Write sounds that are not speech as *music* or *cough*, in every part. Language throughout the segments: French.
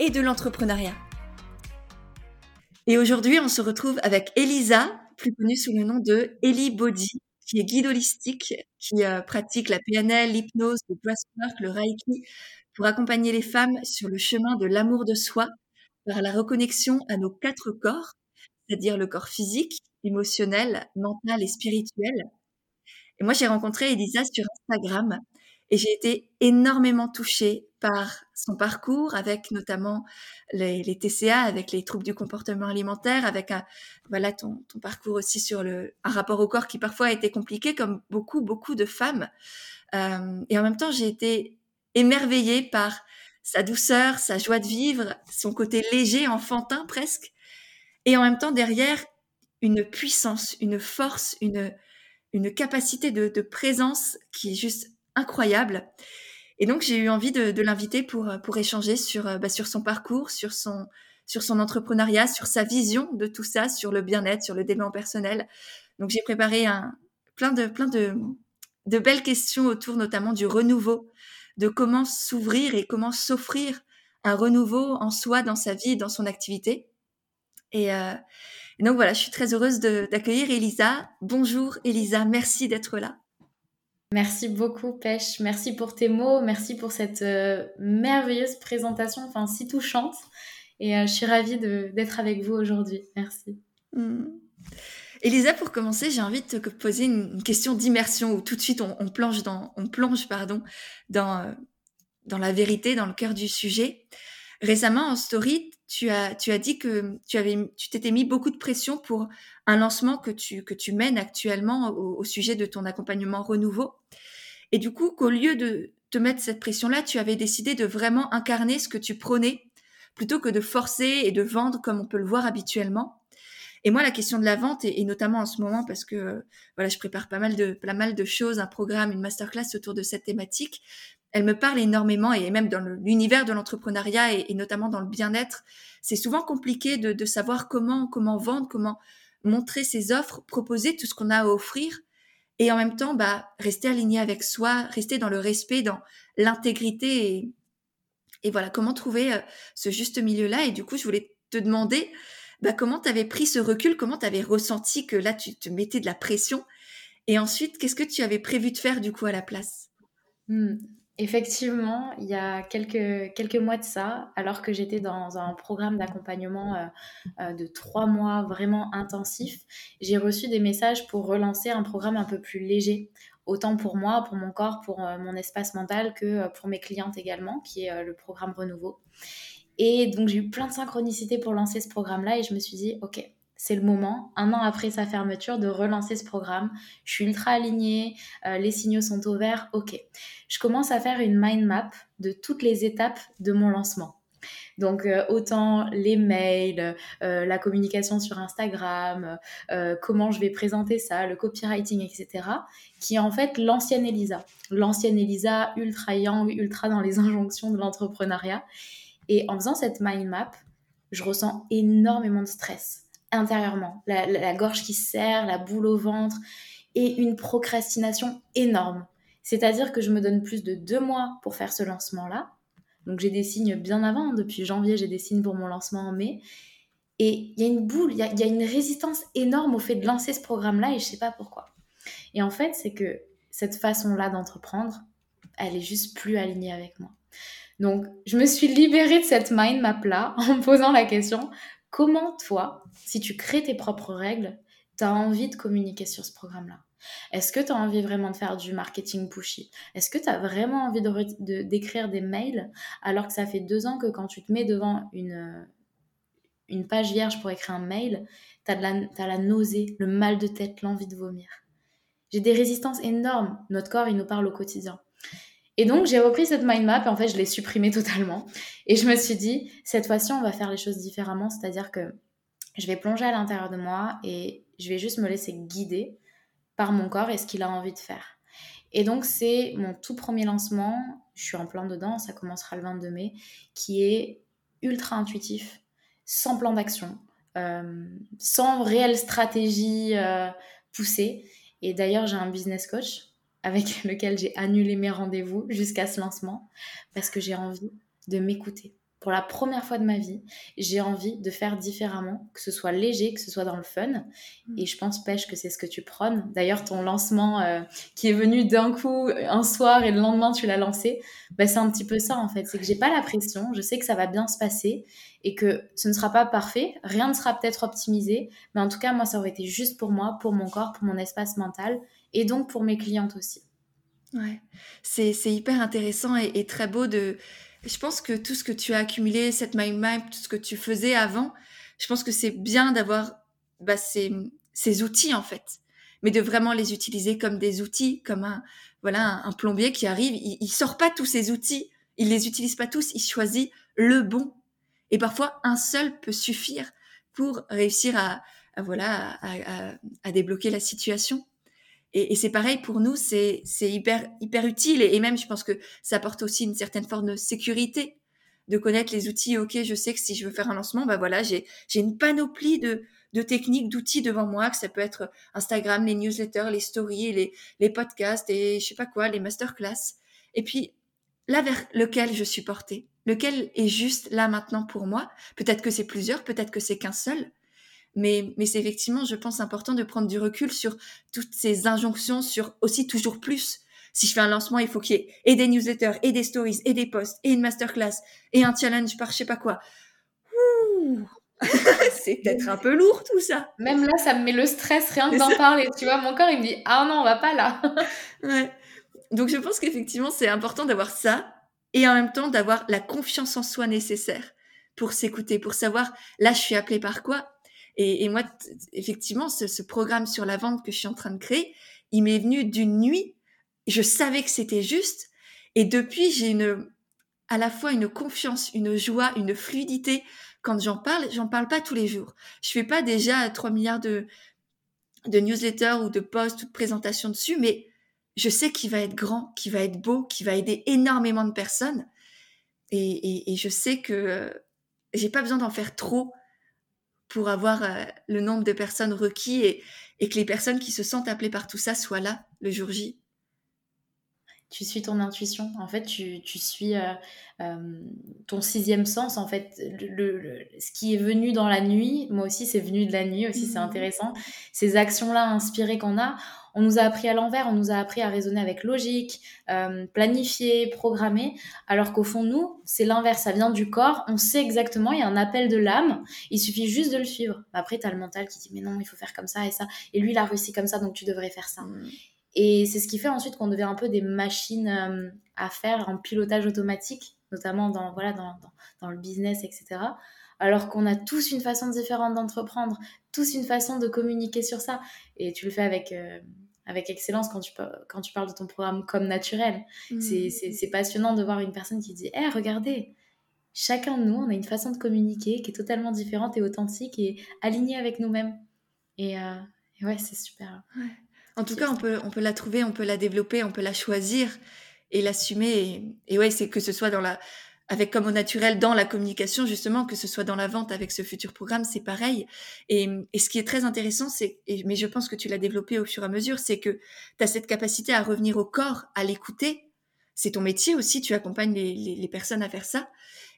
et de l'entrepreneuriat. Et aujourd'hui, on se retrouve avec Elisa, plus connue sous le nom de Ellie Body, qui est guide holistique, qui euh, pratique la PNL, l'hypnose, le breathwork, le reiki, pour accompagner les femmes sur le chemin de l'amour de soi par la reconnexion à nos quatre corps, c'est-à-dire le corps physique, émotionnel, mental et spirituel. Et moi, j'ai rencontré Elisa sur Instagram et j'ai été énormément touchée par son parcours, avec notamment les, TCA, avec les troubles du comportement alimentaire, avec un, voilà ton, parcours aussi sur le, un rapport au corps qui parfois a été compliqué, comme beaucoup, beaucoup de femmes. Euh, et en même temps, j'ai été émerveillée par sa douceur, sa joie de vivre, son côté léger, enfantin presque, et en même temps derrière une puissance, une force, une, une capacité de, de présence qui est juste incroyable. Et donc j'ai eu envie de, l'inviter pour, pour échanger sur, bah, sur son parcours, sur son, sur son entrepreneuriat, sur sa vision de tout ça, sur le bien-être, sur le développement personnel. Donc j'ai préparé un, plein, de, plein de, de belles questions autour notamment du renouveau, de comment s'ouvrir et comment s'offrir un renouveau en soi, dans sa vie, dans son activité. Et, euh, donc voilà, je suis très heureuse d'accueillir Elisa. Bonjour Elisa, merci d'être là. Merci beaucoup Pêche, merci pour tes mots, merci pour cette euh, merveilleuse présentation, enfin si touchante. Et euh, je suis ravie d'être avec vous aujourd'hui. Merci. Hmm. Elisa, pour commencer, j'ai envie de te poser une, question d'immersion où tout de suite on, on, plonge dans, on plonge pardon, dans, euh, dans la vérité, dans le cœur du sujet. Récemment en story, tu as, tu as dit que tu avais, tu t'étais mis beaucoup de pression pour un lancement que tu, que tu mènes actuellement au, sujet de ton accompagnement renouveau. Et du coup, qu'au lieu de te mettre cette pression-là, tu avais décidé de vraiment incarner ce que tu prônais plutôt que de forcer et de vendre comme on peut le voir habituellement. Et moi, la question de la vente, et, notamment en ce moment, parce que voilà, je prépare pas mal de, pas mal de choses, un programme, une masterclass autour de cette thématique, elle me parle énormément, et même dans l'univers de l'entrepreneuriat, et, notamment dans le bien-être, c'est souvent compliqué de, de, savoir comment, comment vendre, comment montrer ses offres, proposer tout ce qu'on a à offrir, et en même temps, bah, rester aligné avec soi, rester dans le respect, dans l'intégrité, et, voilà, comment trouver euh, ce juste milieu-là. Et du coup, je voulais te demander, bah, comment tu avais pris ce recul, comment tu avais ressenti que là, tu te mettais de la pression Et ensuite, qu'est-ce que tu avais prévu de faire du coup à la place? Hmm. Effectivement, il y a quelques, mois de ça, alors que j'étais dans un programme d'accompagnement euh, euh, de trois mois vraiment intensif, j'ai reçu des messages pour relancer un programme un peu plus léger, autant pour moi, pour mon corps, pour euh, mon espace mental que pour mes clientes également, qui est le programme Renouveau. Et donc, j'ai eu plein de synchronicité pour lancer ce programme-là et je me suis dit, OK, c'est le moment, un an après sa fermeture, de relancer ce programme. Je suis ultra alignée, euh, les signaux sont au vert, ok. Je commence à faire une mind map de toutes les étapes de mon lancement. Donc euh, autant les mails, euh, la communication sur Instagram, comment je vais présenter ça, le copywriting, etc. Qui est en fait l'ancienne Elisa. L'ancienne Elisa ultra young, ultra dans les *laughs* injonctions de l'entrepreneuriat. Et en faisant cette mind map, je ressens énormément de stress intérieurement. La, gorge qui serre, la boule au ventre et une procrastination énorme. C'est-à-dire que je me donne plus de deux mois pour faire ce lancement-là. Donc j'ai des signes bien avant. Depuis janvier, j'ai des signes pour mon lancement en mai. Et il y a une boule, il y, a, une résistance énorme au fait de lancer ce programme-là et je sais pas pourquoi. Et en fait, c'est que cette façon-là d'entreprendre, elle est juste plus alignée avec moi. Donc, je me suis libérée de cette mind map-là en me posant la question comment toi, si tu crées tes propres règles, tu as envie de communiquer sur ce programme-là? Est-ce que tu as envie vraiment de faire du marketing pushy? Est-ce que tu as vraiment envie de, d'écrire des mails alors que ça fait deux ans que quand tu te mets devant une, une page vierge pour écrire un mail, tu as la nausée, le mal de tête, l'envie de vomir? J'ai des résistances énormes. Notre corps, il nous parle au quotidien. Et donc, j'ai repris cette mind map en fait, je l'ai supprimée *laughs* totalement. Et je me suis dit, cette fois-ci, on va faire les choses différemment. C'est-à-dire que je vais plonger à l'intérieur de moi et je vais juste me laisser guider par mon corps et ce qu'il a envie de faire. Et donc, c'est mon tout premier lancement. Je suis en plein dedans, ça commencera le 22 mai, qui est ultra intuitif, sans plan d'action, euh, sans réelle stratégie euh, poussée. Et d'ailleurs, j'ai un business coach avec *laughs* lequel j'ai annulé mes rendez-vous jusqu'à ce lancement parce que j'ai envie de m'écouter. Pour la première fois de ma vie, j'ai envie de faire différemment, que ce soit léger, que ce soit dans le fun. Mm. Et je pense, Pêche, que c'est ce que tu prônes. D'ailleurs, ton lancement euh, qui est venu d'un coup un soir et le lendemain tu l'as lancé, bah, c'est un petit peu ça en fait. C'est que j'ai pas la pression, je sais que ça va bien se passer et que ce ne sera pas parfait, rien ne sera peut-être optimisé, mais en tout cas, moi, ça aurait été juste pour moi, pour mon corps, pour mon espace mental et donc pour mes clientes aussi. Ouais, c'est hyper intéressant et, très beau de. Je pense que tout ce que tu as accumulé, cette mind map, tout ce que tu faisais avant, je pense que c'est bien d'avoir bah, ces, ces, outils en fait, mais de vraiment les utiliser comme des outils, comme un voilà un, plombier qui arrive, il, sort pas tous ces outils, il les utilise pas tous, il choisit le bon. Et parfois un seul peut suffire pour réussir à, voilà à, à débloquer la situation. Et, et c'est pareil pour nous, c'est hyper, hyper utile. Et, même, je pense que ça apporte aussi une certaine forme de sécurité de connaître les outils. Ok, je sais que si je veux faire un lancement, bah voilà, j'ai une panoplie de, de techniques, d'outils devant moi, que ça peut être Instagram, les newsletters, les stories, les, les podcasts et je sais pas quoi, les masterclass. Et puis, là vers lequel je suis portée, lequel est juste là maintenant pour moi? Peut-être que c'est plusieurs, peut-être que c'est qu'un seul. Mais, mais c'est effectivement, je pense, important de prendre du recul sur toutes ces injonctions, sur aussi toujours plus. Si je fais un lancement, il faut qu'il y ait et des newsletters, et des stories, et des posts, et une masterclass, et un challenge par je sais pas quoi. *laughs* c'est peut-être un peu lourd tout ça. Même là, ça me met le stress rien que d'en parler. Tu vois, mon corps, il me dit Ah non, on va pas là. *laughs* ouais. Donc je pense qu'effectivement, c'est important d'avoir ça et en même temps d'avoir la confiance en soi nécessaire pour s'écouter, pour savoir là, je suis appelée par quoi et, moi, effectivement, ce, programme sur la vente que je suis en train de créer, il m'est venu d'une nuit. Je savais que c'était juste. Et depuis, j'ai une, à la fois une confiance, une joie, une fluidité. Quand j'en parle, j'en parle pas tous les jours. Je fais pas déjà 3 milliards de, de newsletters ou de posts ou de présentations dessus, mais je sais qu'il va être grand, qu'il va être beau, qu'il va aider énormément de personnes. Et, et je sais que j'ai pas besoin d'en faire trop pour avoir euh, le nombre de personnes requis et, et, que les personnes qui se sentent appelées par tout ça soient là le jour J. Tu suis ton intuition, en fait, tu, tu suis euh, euh, ton sixième sens, en fait. Le, ce qui est venu dans la nuit, moi aussi, c'est venu de la nuit aussi, c'est mmh. intéressant. Ces actions-là inspirées qu'on a, on nous a appris à l'envers, on nous a appris à raisonner avec logique, euh, planifier, programmer, alors qu'au fond, nous, c'est l'inverse, ça vient du corps, on sait exactement, il y a un appel de l'âme, il suffit juste de le suivre. Après, tu as le mental qui dit, mais non, il faut faire comme ça et ça, et lui, il a réussi comme ça, donc tu devrais faire ça. Mm. Et c'est ce qui fait ensuite qu'on devient un peu des machines euh, à faire en pilotage automatique, notamment dans, voilà, dans, dans le business, etc alors qu'on a tous une façon différente d'entreprendre, tous une façon de communiquer sur ça. Et tu le fais avec, euh, avec excellence quand tu, quand tu parles de ton programme comme naturel. Mmh. C'est passionnant de voir une personne qui dit Hé, regardez, chacun de nous, on a une façon de communiquer qui est totalement différente et authentique et alignée avec nous-mêmes. Et, euh, ouais, c'est super. En tout cas, on peut, on peut la trouver, on peut la développer, on peut la choisir et l'assumer. Et, et ouais, c'est que ce soit dans la avec comme au naturel dans la communication, justement, que ce soit dans la vente avec ce futur programme, c'est pareil. Et, ce qui est très intéressant, c'est, mais je pense que tu l'as développé au fur et à mesure, c'est que tu as cette capacité à revenir au corps, à l'écouter. C'est ton métier aussi, tu accompagnes les, personnes à faire ça.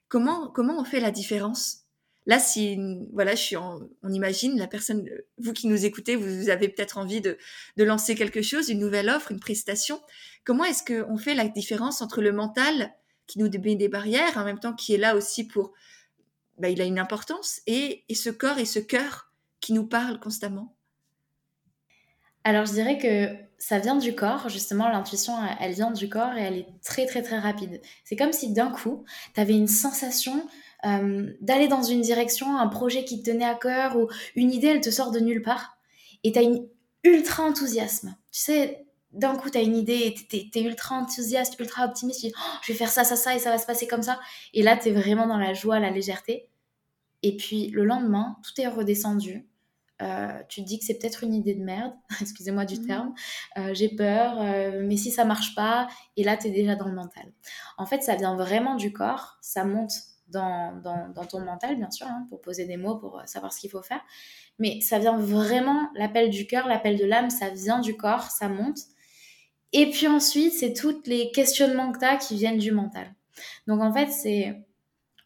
Comment, comment on fait la différence? Là, si voilà, je suis on imagine la personne, vous qui nous écoutez, vous avez peut-être envie de, de lancer quelque chose, une nouvelle offre, une prestation. Comment est-ce qu'on fait la différence entre le mental qui nous met des barrières, en même temps qui est là aussi pour... Bah, il a une importance, et, et ce corps et ce cœur qui nous parlent constamment. Alors je dirais que ça vient du corps, justement l'intuition elle vient du corps et elle est très très très rapide. C'est comme si d'un coup tu avais une sensation d'aller dans une direction, un projet qui te tenait à cœur ou une idée elle te sort de nulle part et tu as une ultra enthousiasme. Tu sais, d'un coup, tu as une idée, tu es, ultra enthousiaste, ultra optimiste, tu dis, oh, je vais faire ça, ça, ça, et ça va se passer comme ça. Et là, tu es vraiment dans la joie, la légèreté. Et puis le lendemain, tout est redescendu. Euh, tu te dis que c'est peut-être une idée de merde, *laughs* excusez-moi du mmh. terme, euh, j'ai peur, euh, mais si ça marche pas, et là tu es déjà dans le mental. En fait, ça vient vraiment du corps, ça monte dans, dans, ton mental, bien sûr, hein, pour poser des mots, pour savoir ce qu'il faut faire, mais ça vient vraiment, l'appel du cœur, l'appel de l'âme, ça vient du corps, ça monte. Et puis ensuite, c'est tous les questionnements que tu as qui viennent du mental. Donc en fait, c'est,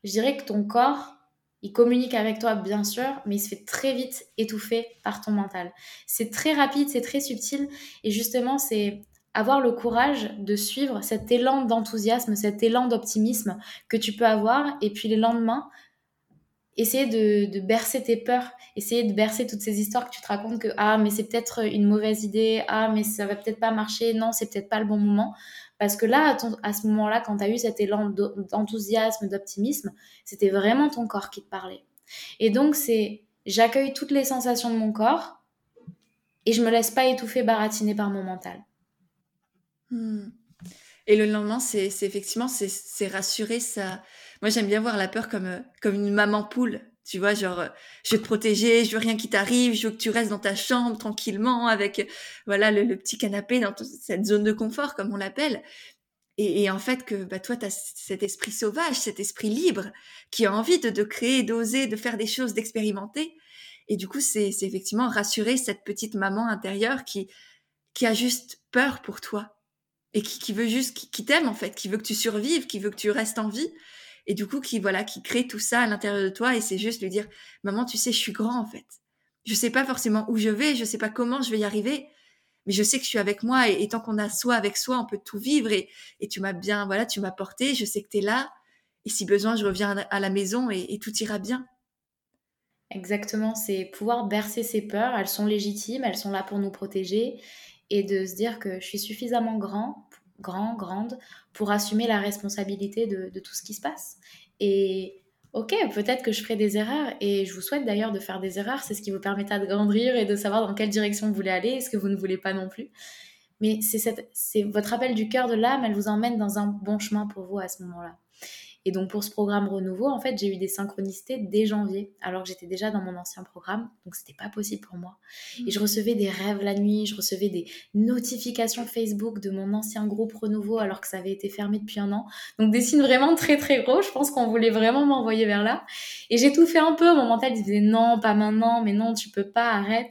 je dirais que ton corps, il communique avec toi, bien sûr, mais il se fait très vite étouffer par ton mental. C'est très rapide, c'est très subtil. Et justement, c'est avoir le courage de suivre cet élan d'enthousiasme, cet élan d'optimisme que tu peux avoir. Et puis les lendemains, essayer de, bercer tes peurs, essayer de bercer toutes ces histoires que tu te racontes que ah mais c'est peut-être une mauvaise idée, ah mais ça va peut-être pas marcher, non c'est peut-être pas le bon moment. Parce que là, à, ce moment-là, quand tu as eu cet élan d'enthousiasme, d'optimisme, c'était vraiment ton corps qui te parlait. Et donc, c'est j'accueille toutes les sensations de mon corps et je me laisse pas étouffer, baratiner par mon mental. Hmm. Et le lendemain, c'est effectivement, c'est rassurer ça. Moi, j'aime bien voir la peur comme, comme une maman poule tu vois, genre, euh, je veux te protéger, je veux rien qui t'arrive, je veux que tu restes dans ta chambre tranquillement avec, voilà, le, petit canapé dans cette zone de confort, comme on l'appelle. Et, en fait, que bah, toi, tu as cet esprit sauvage, cet esprit libre, qui a envie de, de créer, d'oser, de faire des choses, d'expérimenter. Et du coup, c'est effectivement rassurer cette petite maman intérieure qui, qui a juste peur pour toi et qui, veut juste, qui t'aime en fait, qui veut que tu survives, qui veut que tu restes en vie et du coup qui voilà qui crée tout ça à l'intérieur de toi et c'est juste lui dire maman tu sais je suis grand en fait. Je sais pas forcément où je vais je sais pas comment je vais y arriver mais je sais que je suis avec moi et, tant qu'on a soi avec soi on peut tout vivre et, et tu m'as bien voilà tu m'as porté je sais que tu es là et si besoin je reviens à la maison et, et tout ira bien. Exactement c'est pouvoir bercer ses peurs elles sont légitimes elles sont là pour nous protéger et de se dire que je suis suffisamment grand grand, grande, pour assumer la responsabilité de, tout ce qui se passe. Et ok, peut-être que je ferai des erreurs, et je vous souhaite d'ailleurs de faire des erreurs, c'est ce qui vous permettra de grandir et de savoir dans quelle direction vous voulez aller, ce que vous ne voulez pas non plus. Mais c'est votre appel du cœur de l'âme, elle vous emmène dans un bon chemin pour vous à ce moment-là. Et donc pour ce programme renouveau, en fait, j'ai eu des synchronicités dès janvier, alors que j'étais déjà dans mon ancien programme, donc c'était pas possible pour moi. Et je mmh. recevais des rêves la nuit, je recevais des notifications Facebook de mon ancien groupe renouveau alors que ça avait été fermé depuis un an. Donc des signes vraiment très très gros, je pense qu'on voulait vraiment m'envoyer vers là. Et j'ai tout fait un peu, mon mental disait non, pas maintenant, mais non, tu peux pas, arrête.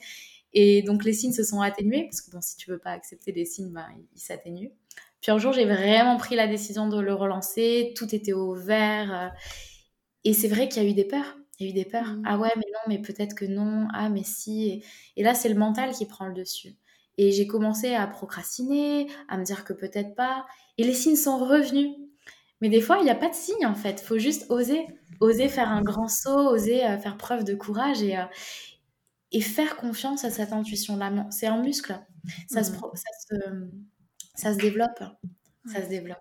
Et donc les signes se sont atténués, parce que bon, si tu veux pas accepter les signes, bah, ils s'atténuent. Puis un jour, j'ai vraiment pris la décision de le relancer. Tout était au vert. Euh, et c'est vrai qu'il y a eu des peurs. Il y a eu des peurs. Mmh. Ah ouais, mais non, mais peut-être que non. Ah, mais si. Et, là, c'est le mental qui prend le dessus. Et j'ai commencé à procrastiner, à me dire que peut-être pas. Et les signes sont revenus. Mais des fois, il n'y a pas de signes en fait. Il faut juste oser. Oser faire un grand saut, oser euh, faire preuve de courage et, euh, et faire confiance à cette intuition-là. C'est un muscle. Ça, se, ça se ça se développe. Ça se développe.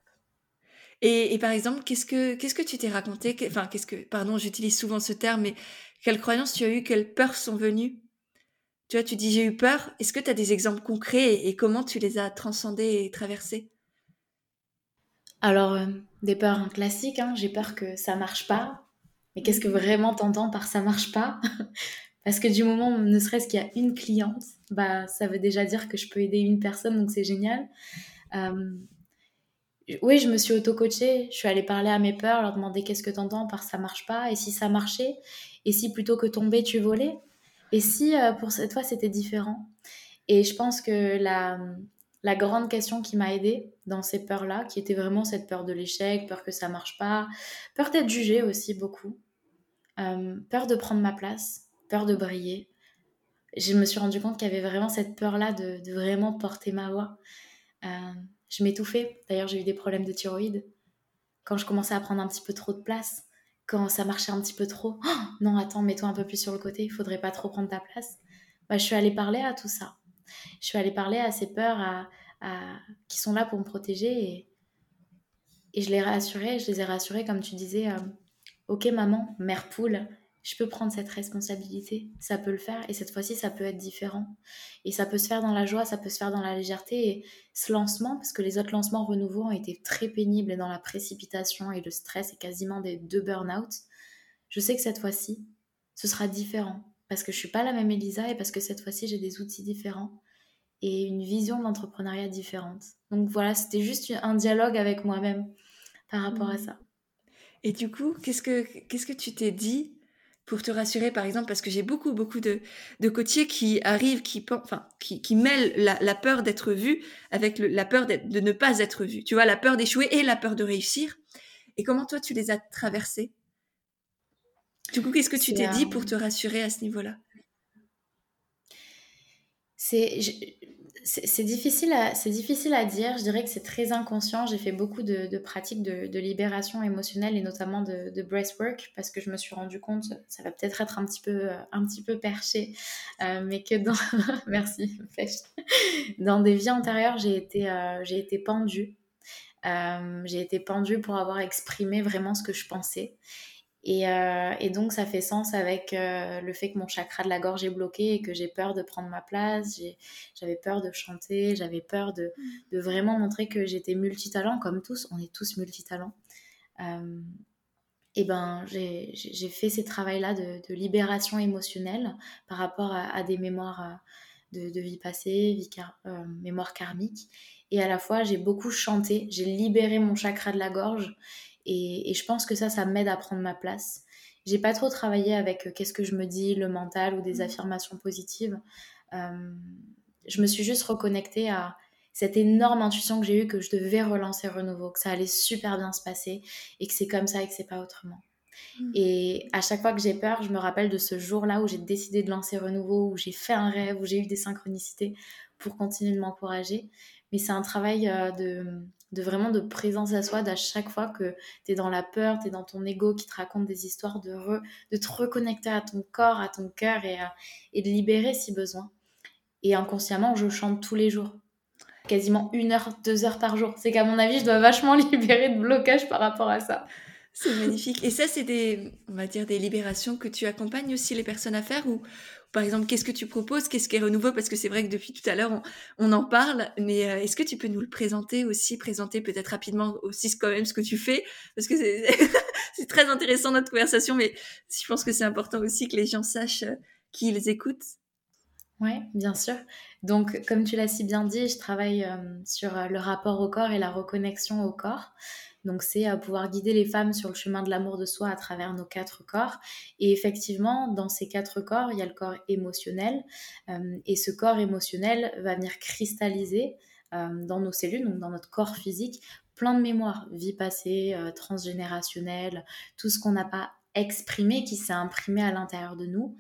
Et, par exemple, qu'est-ce que qu'est-ce que tu t'es raconté Enfin, qu'est-ce que pardon, j'utilise souvent ce terme, mais quelles croyances tu as eues Quelles peurs sont venues? Tu vois, tu dis j'ai eu peur. Est-ce que tu as des exemples concrets et, comment tu les as transcendés et traversés? Alors, euh, des peurs classiques. Hein. J'ai peur que ça marche pas. Mais qu'est-ce que vraiment t'entends par ça marche pas? Parce que du moment, ne serait-ce qu'il y a une cliente, bah, ça veut déjà dire que je peux aider une personne, donc c'est génial. Euh, oui, je me suis auto-coachée. Je suis allée parler à mes peurs, leur demander qu'est-ce que tu entends par ça marche pas, et si ça marchait, et si plutôt que tomber, tu volais, et si euh, pour cette fois c'était différent. Et je pense que la, la grande question qui m'a aidée dans ces peurs-là, qui était vraiment cette peur de l'échec, peur que ça marche pas, peur d'être jugée aussi beaucoup, euh, peur de prendre ma place, de briller. Je me suis rendu compte qu'il y avait vraiment cette peur-là de, vraiment porter ma voix. Euh, je m'étouffais. D'ailleurs, j'ai eu des problèmes de thyroïde. Quand je commençais à prendre un petit peu trop de place, quand ça marchait un petit peu trop, oh, non, attends, mets-toi un peu plus sur le côté, il faudrait pas trop prendre ta place. Bah, je suis allée parler à tout ça. Je suis allée parler à ces peurs à, qui sont là pour me protéger et, je les rassuré, je les ai rassurées comme tu disais. Euh, ok maman, mère poule, je peux prendre cette responsabilité, ça peut le faire, et cette fois-ci, ça peut être différent. Et ça peut se faire dans la joie, ça peut se faire dans la légèreté. Et ce lancement, parce que les autres lancements renouveaux ont été très pénibles et dans la précipitation et le stress et quasiment des deux burn-out, je sais que cette fois-ci, ce sera différent. Parce que je suis pas la même Elisa et parce que cette fois-ci, j'ai des outils différents et une vision de l'entrepreneuriat différente. Donc voilà, c'était juste un dialogue avec moi-même par rapport à mmh. ça. Et du coup, qu'est-ce que, qu'est-ce que tu t'es dit pour te rassurer, par exemple, parce que j'ai beaucoup, beaucoup de, de côtiers qui arrivent, qui, enfin, qui, qui mêlent la, peur d'être vu avec la peur de ne pas être vu. Tu vois, la peur d'échouer et la peur de réussir. Et comment toi, tu les as traversés? Du coup, qu'est-ce que tu t'es dit pour te rassurer à ce niveau-là? C'est c'est difficile, à, difficile à dire. Je dirais que c'est très inconscient. J'ai fait beaucoup de, pratiques de, libération émotionnelle et notamment de, de, breathwork parce que je me suis rendu compte, ça va peut-être être un petit peu, un petit peu perché, euh, mais que dans. *laughs* Merci, Dans des vies antérieures, j'ai été, euh, j'ai été pendue. Euh, j'ai été pendue pour avoir exprimé vraiment ce que je pensais. Euh, et, donc, ça fait sens avec euh, le fait que mon chakra de la gorge est bloqué et que j'ai peur de prendre ma place, j'avais peur de chanter, j'avais peur de, mm. vraiment montrer que j'étais multitalent, comme tous, on est tous multitalents. Euh, et ben, j'ai fait ces travaux-là de, libération émotionnelle par rapport à, des mémoires de, vie passée, vie mémoire karmique. Et à la fois, j'ai beaucoup chanté, j'ai libéré mon chakra de la gorge et, je pense que ça, ça m'aide à prendre ma place. J'ai pas trop travaillé avec euh, qu'est-ce que je me dis, le mental ou des mmh. affirmations positives. Je me suis juste reconnectée à cette énorme intuition que j'ai eue que je devais relancer Renouveau, que ça allait super bien se passer et que c'est comme ça et que c'est pas autrement. Mmh. Et à chaque fois que j'ai peur, je me rappelle de ce jour-là où j'ai décidé de lancer Renouveau, où j'ai fait un rêve, où j'ai eu des synchronicités pour continuer de m'encourager. Mais c'est un travail euh, de, de vraiment de présence à soi, d'à chaque fois que tu es dans la peur, tu es dans ton ego qui te raconte des histoires, de, de te reconnecter à ton corps, à ton cœur et, de libérer si besoin. Et inconsciemment, je chante tous les jours, quasiment une heure, deux heures par jour. C'est qu'à mon avis, je dois vachement *laughs* libérer de blocage par rapport à ça. C'est magnifique. Et ça, c'est des, on va dire, des libérations que tu accompagnes aussi les personnes à faire ou par exemple, qu'est-ce que tu proposes Qu'est-ce qui est renouveau? Parce que c'est vrai que depuis tout à l'heure, on, en parle, mais euh, est-ce que tu peux nous le présenter aussi, présenter peut-être rapidement aussi quand même ce que tu fais? Parce que *laughs* c'est très intéressant notre conversation, mais je pense que c'est important aussi que les gens sachent euh, qui ils écoutent. Oui, bien sûr. Donc, comme tu l'as si bien dit, je travaille euh, sur le rapport au corps et la reconnexion au corps. Donc c'est à pouvoir guider les femmes sur le chemin de l'amour de soi à travers nos quatre corps. Et effectivement, dans ces quatre corps, il y a le corps émotionnel. Euh, et ce corps émotionnel va venir cristalliser euh, dans nos cellules, donc dans notre corps physique, plein de mémoires, vie passée, euh, transgénérationnelle, tout ce qu'on n'a pas exprimé, qui s'est imprimé à l'intérieur de nous.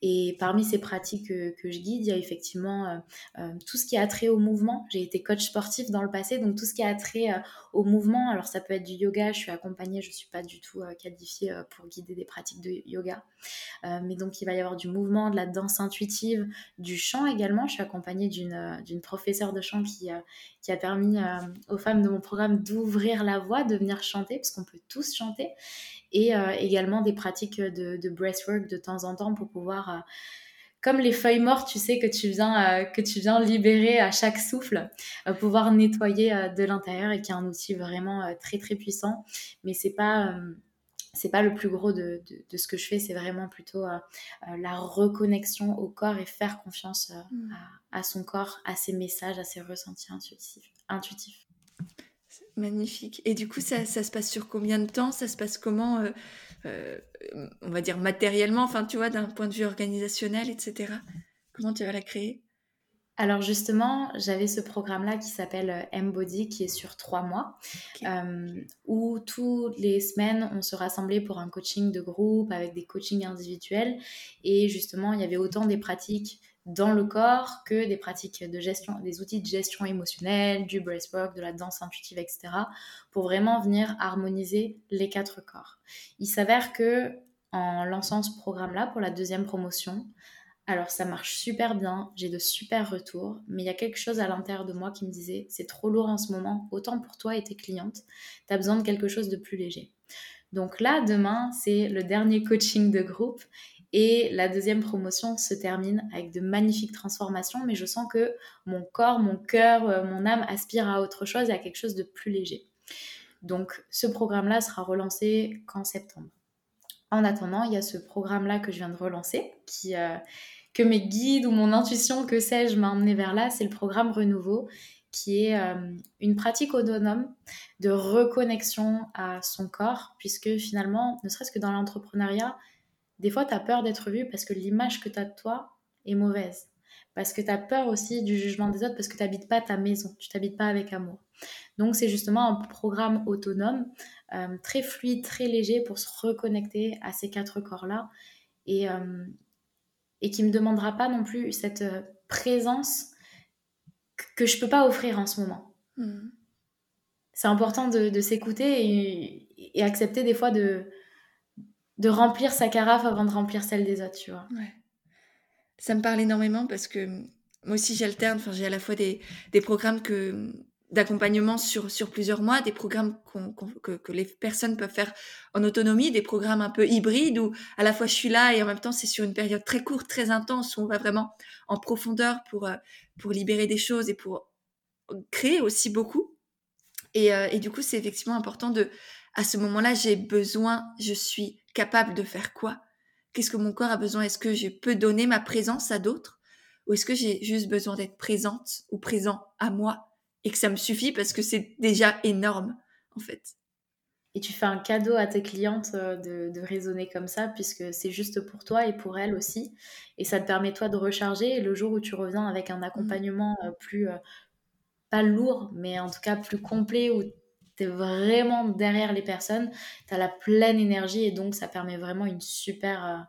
Et parmi ces pratiques que, je guide, il y a effectivement euh, euh, tout ce qui a trait au mouvement. J'ai été coach sportif dans le passé, donc tout ce qui a trait euh, au mouvement. Alors ça peut être du yoga, je suis accompagnée, je ne suis pas du tout qualifiée pour guider des pratiques de yoga. mais donc il va y avoir du mouvement, de la danse intuitive, du chant également. Je suis accompagnée d'une professeure de chant qui, qui a permis aux femmes de mon programme d'ouvrir la voix, de venir chanter, parce qu'on peut tous chanter et euh, également des pratiques de, breathwork de temps en temps pour pouvoir euh, comme les feuilles mortes, tu sais, que tu viens, euh, que tu viens libérer à chaque souffle, pouvoir nettoyer de l'intérieur et qui est un outil vraiment très très puissant. Mais c'est pas c'est pas le plus gros de, de, ce que je fais, c'est vraiment plutôt la reconnexion au corps et faire confiance mmh. à, à, son corps, à ses messages, à ses ressentis intuitifs. intuitifs. Magnifique. Et du coup, ça, ça, se passe sur combien de temps? Ça se passe comment, euh, euh, on va dire matériellement, enfin, tu vois, d'un point de vue organisationnel, etc. Comment tu vas la créer? Alors justement, j'avais ce programme-là qui s'appelle euh, M-Body, qui est sur trois mois, où toutes les semaines, on se rassemblait pour un coaching de groupe avec des coachings individuels. Et justement, il y avait autant des pratiques dans le corps que des pratiques de gestion, des outils de gestion émotionnelle, du breathwork, de la danse intuitive, etc. pour vraiment venir harmoniser les quatre corps. Il s'avère que en lançant ce programme-là pour la deuxième promotion, alors ça marche super bien, j'ai de super retours, mais il y a quelque chose à l'intérieur de moi qui me disait c'est trop lourd en ce moment, autant pour toi et tes clientes, tu as besoin de quelque chose de plus léger. Donc là, demain, c'est le dernier coaching de groupe et la deuxième promotion se termine avec de magnifiques transformations, mais je sens que mon corps, mon cœur, euh, mon âme aspirent à autre chose, à quelque chose de plus léger. Donc ce programme-là sera relancé qu'en septembre. En attendant, il y a ce programme-là que je viens de relancer, qui, euh, que mes guides ou mon intuition, que sais-je, m'a emmené vers là. C'est le programme Renouveau, qui est euh, une pratique autonome de reconnexion à son corps, puisque finalement, ne serait-ce que dans l'entrepreneuriat, des fois, tu as peur d'être vu parce que l'image que tu as de toi est mauvaise. Parce que tu as peur aussi du jugement des autres, parce que tu n'habites pas ta maison, tu t'habites pas avec amour. Donc, c'est justement un programme autonome, euh, très fluide, très léger pour se reconnecter à ces quatre corps-là et, euh, et qui ne me demandera pas non plus cette euh, présence que je ne peux pas offrir en ce moment. Hmm. C'est important de, s'écouter et, et accepter des fois de, de remplir sa carafe avant de remplir celle des autres, tu vois. Ouais. Ça me parle énormément parce que moi aussi j'alterne, enfin j'ai à la fois des, programmes que d'accompagnement sur, sur plusieurs mois, des programmes que, que, les personnes peuvent faire en autonomie, des programmes un peu hybrides où à la fois je suis là et en même temps c'est sur une période très courte, très intense où on va vraiment en profondeur pour, euh, pour libérer des choses et pour créer aussi beaucoup. Et, euh, et du coup c'est effectivement important de, à ce moment-là, j'ai besoin, je suis capable de faire quoi? Qu'est-ce que mon corps a besoin? Est-ce que je peux donner ma présence à d'autres? Ou est-ce que j'ai juste besoin d'être présente ou présent à moi? Et que ça me suffit parce que c'est déjà énorme en fait et tu fais un cadeau à tes clientes euh, de, raisonner comme ça, puisque c'est juste pour toi et pour elles aussi. Et ça te permet, toi, de recharger. Et le jour où tu reviens avec un accompagnement euh, plus, euh, pas lourd, mais en tout cas plus complet, où vraiment derrière les personnes, tu as la pleine énergie et donc ça permet vraiment une super,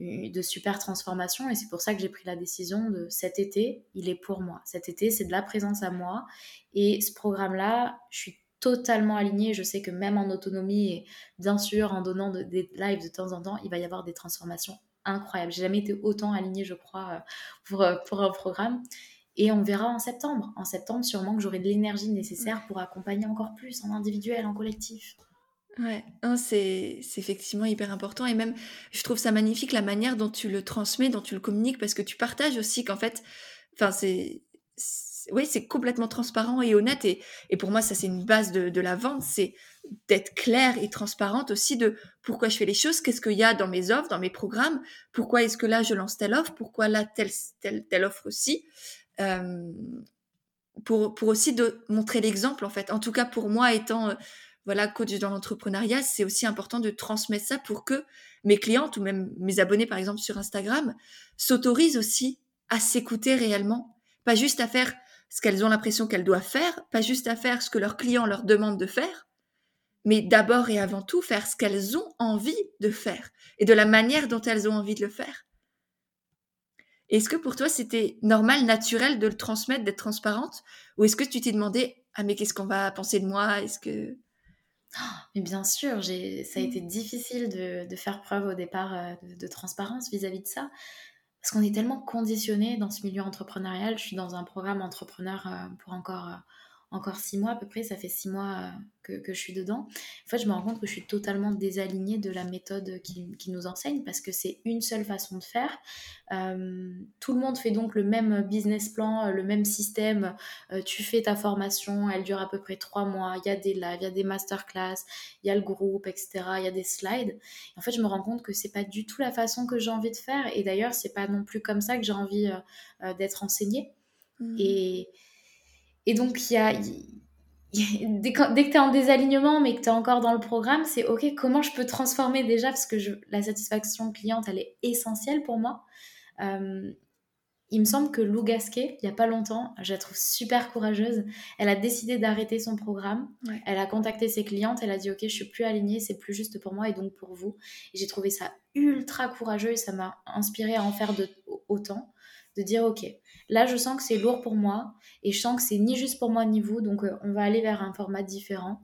de super transformation. Et c'est pour ça que j'ai pris la décision de cet été, il est pour moi. Cet été, c'est de la présence à moi. Et ce programme-là, je suis totalement alignée. Je sais que même en autonomie et bien sûr en donnant des lives de temps en temps, il va y avoir des transformations incroyables. J'ai jamais été autant alignée, je crois, euh, pour, euh, pour un programme. Et on verra en septembre. En septembre, sûrement que j'aurai de l'énergie nécessaire pour accompagner encore plus en individuel, en collectif. Ouais, c'est effectivement hyper important. Et même, je trouve ça magnifique la manière dont tu le transmets, dont tu le communiques, parce que tu partages aussi qu'en fait, enfin, c'est. Oui, c'est complètement transparent et honnête. Et, et pour moi, ça, c'est une base de, de la vente. C'est d'être claire et transparente aussi de pourquoi je fais les choses, qu'est-ce qu'il y a dans mes offres, dans mes programmes, pourquoi est-ce que là, je lance telle offre, pourquoi là, telle, telle, telle offre aussi. Euh, pour, pour aussi de montrer l'exemple en fait. En tout cas pour moi étant euh, voilà coach dans l'entrepreneuriat, c'est aussi important de transmettre ça pour que mes clientes ou même mes abonnés par exemple sur Instagram s'autorisent aussi à s'écouter réellement, pas juste à faire ce qu'elles ont l'impression qu'elles doivent faire, pas juste à faire ce que leurs clients leur demandent de faire, mais d'abord et avant tout faire ce qu'elles ont envie de faire et de la manière dont elles ont envie de le faire. Est-ce que pour toi, c'était normal, naturel de le transmettre, d'être transparente? Ou est-ce que tu t'es demandé, ah mais qu'est-ce qu'on va penser de moi? Est-ce que... Mais bien sûr, ça a été difficile de, faire preuve au départ euh, de, transparence vis-à-vis de ça. Parce qu'on est tellement conditionné dans ce milieu entrepreneurial. Je suis dans un programme entrepreneur euh, pour encore euh, encore six mois à peu près, ça fait six mois euh, que, que, je suis dedans. En fait, je me rends compte que je suis totalement désalignée de la méthode qui, qui nous enseigne parce que c'est une seule façon de faire. Euh, tout le monde fait donc le même business plan, euh, le même système. tu fais ta formation, elle dure à peu près trois mois. Il y a des lives, il y a des masterclass, il y a le groupe, etc. Il y a des slides. en fait, je me rends compte que c'est pas du tout la façon que j'ai envie de faire. Et d'ailleurs, c'est pas non plus comme ça que j'ai envie d'être enseignée. Mmh. Et et donc, il y a, *laughs* dès, que, tu es en désalignement, mais que tu es encore dans le programme, c'est OK, comment je peux transformer déjà Parce que je, la satisfaction cliente, elle est essentielle pour moi. Euh, il me semble que Lou Gasquet, il n'y a pas longtemps, je la trouve super courageuse. Elle a décidé d'arrêter son programme. Elle a contacté ses clientes. Elle a dit Ok, je suis plus alignée, c'est plus juste pour moi et donc pour vous. J'ai trouvé ça ultra courageux et ça m'a inspiré à en faire de, autant. De dire Ok, Là, je sens que c'est lourd pour moi et je sens que c'est ni juste pour moi ni vous, donc euh, on va aller vers un format différent.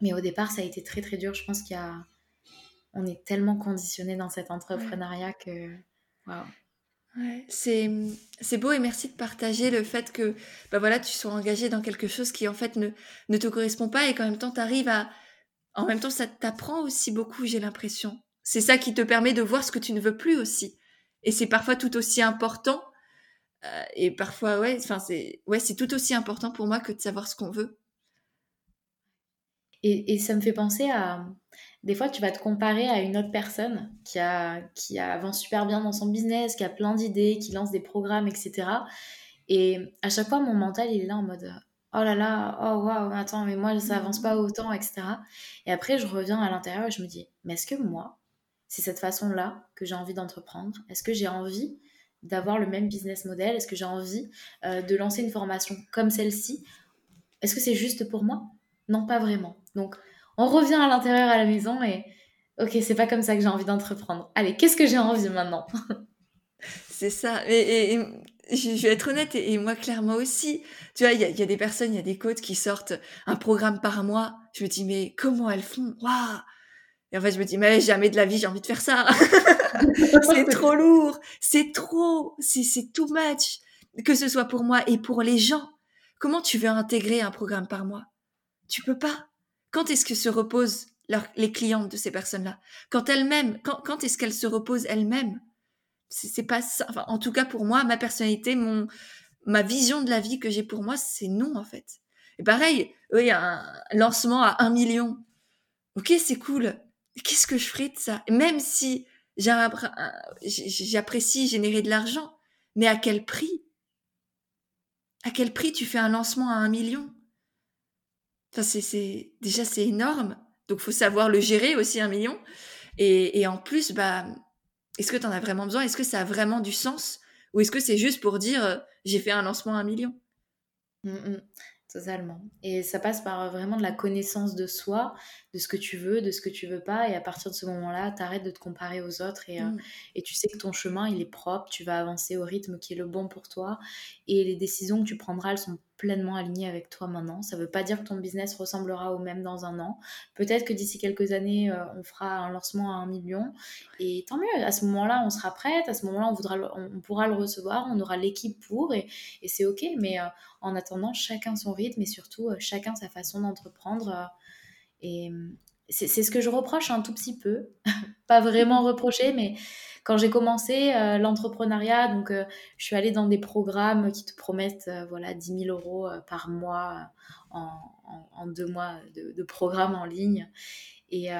Mais au départ, ça a été très très dur. Je pense qu'il y a, on est tellement conditionné dans cet entrepreneuriat que, c'est, c'est beau et merci de partager le fait que bah voilà, tu sois engagé dans quelque chose qui en fait ne, ne te correspond pas et qu'en même temps tu arrives à, en même temps, ça t'apprend aussi beaucoup, j'ai l'impression. C'est ça qui te permet de voir ce que tu ne veux plus aussi. Et c'est parfois tout aussi important. Euh, et parfois, ouais, enfin, c'est, ouais, c'est tout aussi important pour moi que de savoir ce qu'on veut. Et, et, ça me fait penser à. Des fois, tu vas te comparer à une autre personne qui, a, qui avance super bien dans son business, qui a plein d'idées, qui lance des programmes, etc. Et à chaque fois, mon mental, il est là en mode oh là là, oh waouh, attends, mais moi, ça avance pas autant, etc. Et après, je reviens à l'intérieur et je me dis, mais est-ce que moi, c'est cette façon-là que j'ai envie d'entreprendre Est-ce que j'ai envie d'avoir le même business model? Est-ce que j'ai envie euh, de lancer une formation comme celle-ci? Est-ce que c'est juste pour moi? Non, pas vraiment. Donc, on revient à l'intérieur à la maison et ok, c'est pas comme ça que j'ai envie d'entreprendre. Allez, qu'est-ce que j'ai envie maintenant? *laughs* C'est ça. Et, je vais être honnête, et, moi clairement aussi. Tu vois, il y, a, des personnes, il y a des coachs qui sortent un programme par mois. Je me dis, mais comment elles font? Waouh Et en fait, je me dis, mais jamais de la vie, j'ai envie de faire ça. *laughs* c'est trop lourd, c'est trop, c'est too much. Que ce soit pour moi et pour les gens. Comment tu veux intégrer un programme par mois? Tu peux pas. Quand est-ce que se reposent les clientes de ces personnes-là? Quand elles-mêmes, quand, quand est-ce qu'elles se reposent elles-mêmes? C'est pas ça. Enfin, en tout cas, pour moi, ma personnalité, mon, ma vision de la vie que j'ai pour moi, c'est non, en fait. Et pareil, oui, un lancement à un million. Ok, c'est cool. Qu'est-ce que je ferais de ça? Même si j'apprécie générer de l'argent, mais à quel prix? À quel prix tu fais un lancement à un million? Enfin, c'est déjà c'est énorme. Donc, faut savoir le gérer aussi un million. Et, et en plus, bah, est-ce que tu en as vraiment besoin? Est-ce que ça a vraiment du sens? Ou est-ce que c'est juste pour dire euh, j'ai fait un lancement à un million? Mmh, mmh. Totalement. Et ça passe par euh, vraiment de la connaissance de soi, de ce que tu veux, de ce que tu veux pas. Et à partir de ce moment-là, tu arrêtes de te comparer aux autres et, euh, mmh. et, tu sais que ton chemin, il est propre, tu vas avancer au rythme qui est le bon pour toi. Et les décisions que tu prendras, elles sont pleinement alignées avec toi maintenant. Ça ne veut pas dire que ton business ressemblera au même dans un an. Peut-être que d'ici quelques années, euh, on fera un lancement à un million. Et tant mieux, à ce moment-là, on sera prête. À ce moment-là, on, voudra, on, pourra le recevoir. On aura l'équipe pour et, c'est OK. Mais en attendant, chacun son rythme et surtout euh, chacun sa façon d'entreprendre. Euh, et mm, c'est ce que je reproche un tout petit peu, *laughs* pas vraiment reprocher, mais quand j'ai commencé euh, l'entrepreneuriat, donc je suis allée dans des programmes qui te promettent voilà 10 000 euros par mois en, deux mois de, de, programme en ligne. Et,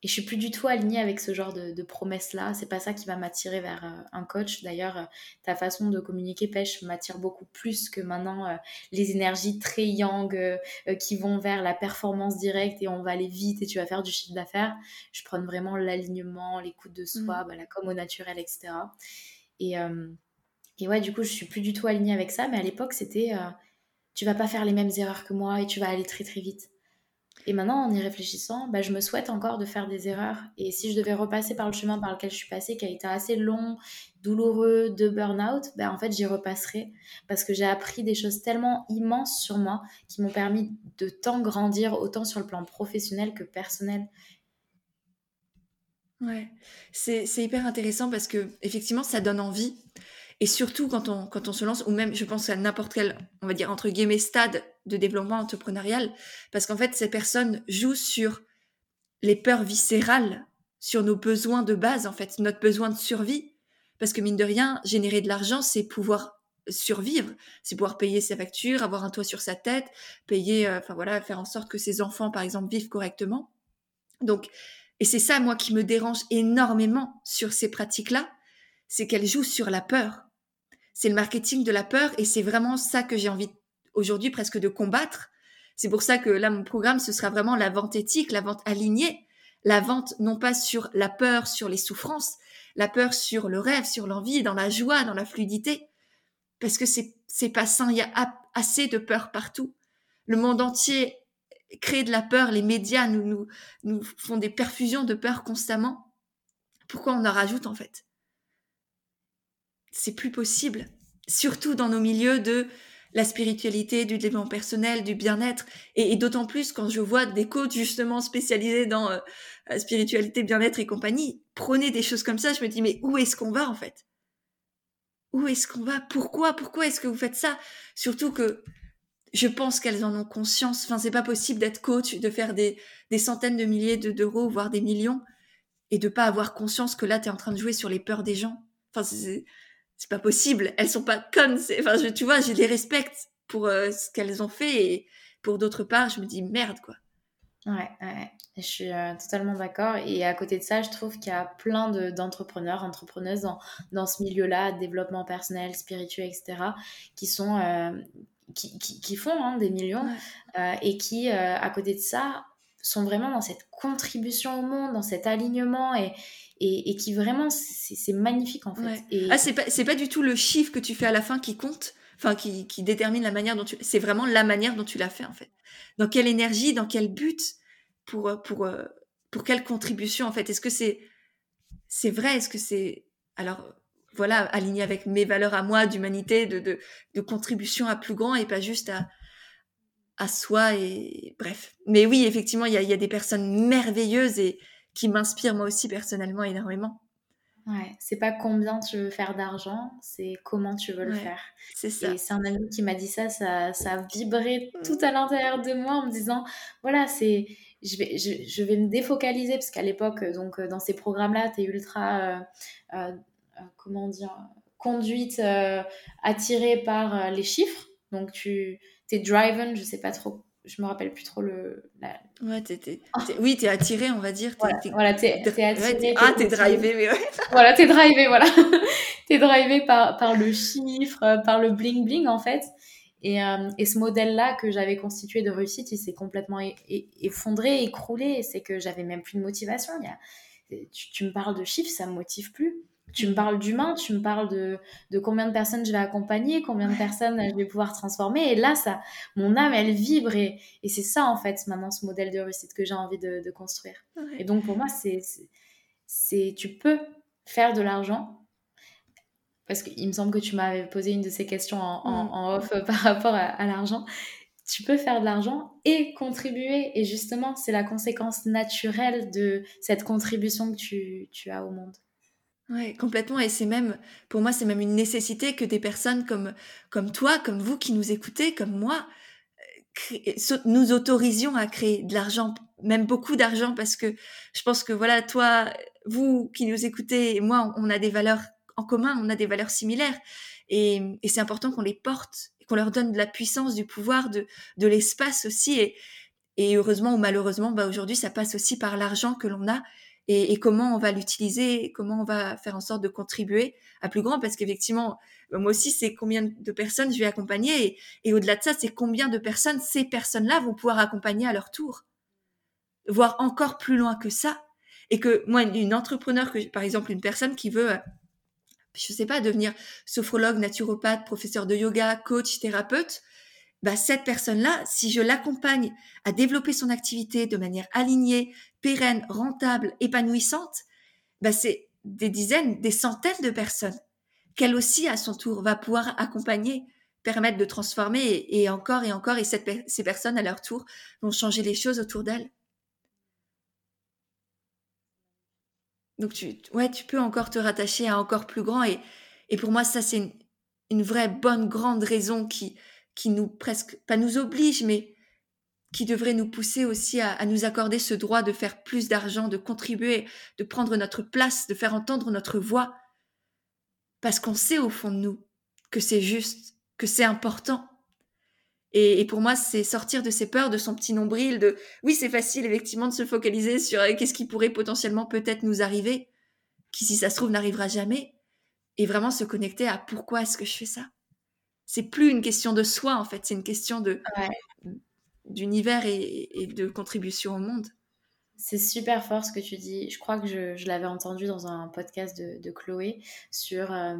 et je suis plus du tout alignée avec ce genre de, promesses-là. C'est pas ça qui va m'attirer vers euh, un coach. D'ailleurs, euh, ta façon de communiquer pêche m'attire beaucoup plus que maintenant euh, les énergies très yang qui vont vers la performance directe et on va aller vite et tu vas faire du chiffre d'affaires. Je prends vraiment l'alignement, l'écoute de soi, mmh. la com au naturel, etc. Et, et ouais, du coup, je suis plus du tout alignée avec ça. Mais à l'époque, c'était tu vas pas faire les mêmes erreurs que moi et tu vas aller très très vite. Et maintenant, en y réfléchissant, bah, je me souhaite encore de faire des erreurs. Et si je devais repasser par le chemin par lequel je suis passée, qui a été assez long, douloureux, de burn-out, bah, en fait, j'y repasserai. Parce que j'ai appris des choses tellement immenses sur moi qui m'ont permis de tant grandir, autant sur le plan professionnel que personnel. Ouais, c'est hyper intéressant parce que effectivement, ça donne envie. Et surtout quand on, quand on se lance, ou même je pense à n'importe quel, on va dire, entre guillemets, stade de développement entrepreneurial, parce qu'en fait, ces personnes jouent sur les peurs viscérales, sur nos besoins de base, en fait, notre besoin de survie. Parce que mine de rien, générer de l'argent, c'est pouvoir survivre, c'est pouvoir payer ses factures, avoir un toit sur sa tête, payer, euh, enfin voilà, faire en sorte que ses enfants, par exemple, vivent correctement. Donc, et c'est ça, moi, qui me dérange énormément sur ces pratiques-là, c'est qu'elles jouent sur la peur c'est le marketing de la peur et c'est vraiment ça que j'ai envie aujourd'hui presque de combattre. C'est pour ça que là, mon programme, ce sera vraiment la vente éthique, la vente alignée, la vente non pas sur la peur, sur les souffrances, la peur sur le rêve, sur l'envie, dans la joie, dans la fluidité. Parce que c'est, pas sain, il y a assez de peur partout. Le monde entier crée de la peur, les médias nous, nous, nous font des perfusions de peur constamment. Pourquoi on en rajoute en fait? C'est plus possible. Surtout dans nos milieux de la spiritualité, du développement personnel, du bien-être. Et, d'autant plus quand je vois des coachs justement spécialisés dans euh, la spiritualité, bien-être et compagnie, prôner des choses comme ça, je me dis, mais où est-ce qu'on va en fait? Où est-ce qu'on va? Pourquoi? Pourquoi est-ce que vous faites ça? Surtout que je pense qu'elles en ont conscience. Enfin, c'est pas possible d'être coach, de faire des, centaines de milliers d'euros, voire des millions, et de pas avoir conscience que là, tu es en train de jouer sur les peurs des gens. Enfin, c'est pas possible. Elles sont pas connes. Enfin, je, tu vois, je les respecte pour euh, ce qu'elles ont fait et pour d'autre part, je me dis merde quoi. Ouais, ouais. je suis euh, totalement d'accord. Et à côté de ça, je trouve qu'il y a plein d'entrepreneurs, entrepreneuses dans, dans ce milieu-là, développement personnel, spirituel, etc., qui sont euh, qui, qui, font hein, des millions et qui, à côté de ça, sont vraiment dans cette contribution au monde, dans cet alignement et, et, qui vraiment, c'est magnifique en fait. Et... Ah, c'est pas, pas du tout le chiffre que tu fais à la fin qui compte, enfin qui, qui détermine la manière dont tu. C'est vraiment la manière dont tu l'as fait en fait. Dans quelle énergie, dans quel but, pour, pour, euh, pour quelle contribution en fait? Est-ce que c'est c'est vrai? Est-ce que c'est alors voilà aligné avec mes valeurs à moi d'humanité, de, de, de contribution à plus grand et pas juste à à soi et bref. Mais oui, effectivement, il y a, y a, des personnes merveilleuses et qui m'inspirent moi aussi personnellement énormément. Ouais, c'est pas combien tu veux faire d'argent, c'est comment tu veux le faire. C'est ça. Et c'est un ami qui m'a dit ça, ça, ça a vibré mm. tout à l'intérieur de moi en me disant, voilà, c'est, je vais, je, je, vais me défocaliser parce qu'à l'époque, donc dans ces programmes-là, tu es ultra, euh, euh, euh, comment dire, conduite, attirée par les chiffres. Donc tu t'es driven, je sais pas trop, je me rappelle plus trop le. La... Ouais, t'es, oh. oui, t'es attiré, on va dire. voilà, t'es, attiré. ah, t'es drivé, mais ouais. *laughs* voilà, t'es drivé, voilà. *laughs* t'es drivé par, par le chiffre, par le bling bling, en fait. Et, euh, et ce modèle-là que j'avais constitué de réussite, il s'est complètement effondré, écroulé. C'est que j'avais même plus de motivation. Il y a... tu, tu me parles de chiffres, ça me motive plus tu me parles d'humain, tu me parles de, de, combien de personnes je vais accompagner, combien de personnes je vais pouvoir transformer. Et là, ça, mon âme, elle vibre. Et, et c'est ça, en fait, maintenant, ce modèle de réussite que j'ai envie de, de construire. Et donc, pour moi, c'est, c'est, tu peux faire de l'argent. Parce qu'il me semble que tu m'avais posé une de ces questions en, en, mm. off *laughs* par rapport à, à l'argent. Tu peux faire de l'argent et contribuer. Et justement, c'est la conséquence naturelle de cette contribution que tu, tu as au monde. Ouais, complètement. Et c'est même, pour moi, c'est même une nécessité que des personnes comme, comme toi, comme vous qui nous écoutez, comme moi, nous autorisions à créer de l'argent, même beaucoup d'argent, parce que je pense que voilà, toi, vous qui nous écoutez, et moi, on a des valeurs en commun, on a des valeurs similaires. Et, c'est important qu'on les porte, qu'on leur donne de la puissance, du pouvoir, de, de l'espace aussi. Et, et heureusement ou malheureusement, bah aujourd'hui, ça passe aussi par l'argent que l'on a et, comment on va l'utiliser, comment on va faire en sorte de contribuer à plus grand, parce qu'effectivement, bah, moi aussi, c'est combien de personnes je vais accompagner, et, au-delà de ça, c'est combien de personnes ces personnes-là vont pouvoir accompagner à leur tour, voire encore plus loin que ça, et que moi, une entrepreneur, que, par exemple, une personne qui veut, euh, je sais pas, devenir sophrologue, naturopathe, professeur de yoga, coach, thérapeute, bah, cette personne-là, si je l'accompagne à développer son activité de manière alignée, pérenne, rentable, épanouissante, bah, c'est des dizaines, des centaines de personnes qu'elle aussi, à son tour, va pouvoir accompagner, permettre de transformer et, encore et encore, et ces personnes, à leur tour, vont changer les choses autour d'elles. Donc, tu, ouais, tu peux encore te rattacher à encore plus grand, et, et pour moi, ça, c'est une, une vraie bonne, grande raison qui, qui nous presque, pas nous oblige, mais qui devrait nous pousser aussi à, nous accorder ce droit de faire plus d'argent, de contribuer, de prendre notre place, de faire entendre notre voix, parce qu'on sait au fond de nous que c'est juste, que c'est important. Et, pour moi, c'est sortir de ces peurs, de son petit nombril, de oui, c'est facile effectivement de se focaliser sur euh, qu'est-ce qui pourrait potentiellement peut-être nous arriver, qui si ça se trouve n'arrivera jamais, et vraiment se connecter à pourquoi est-ce que je fais ça? C'est plus une question de soi en fait, c'est une question de d'univers et, de contribution au monde. C'est super fort ce que tu dis. Je crois que je, l'avais entendu dans un podcast de, Chloé sur euh,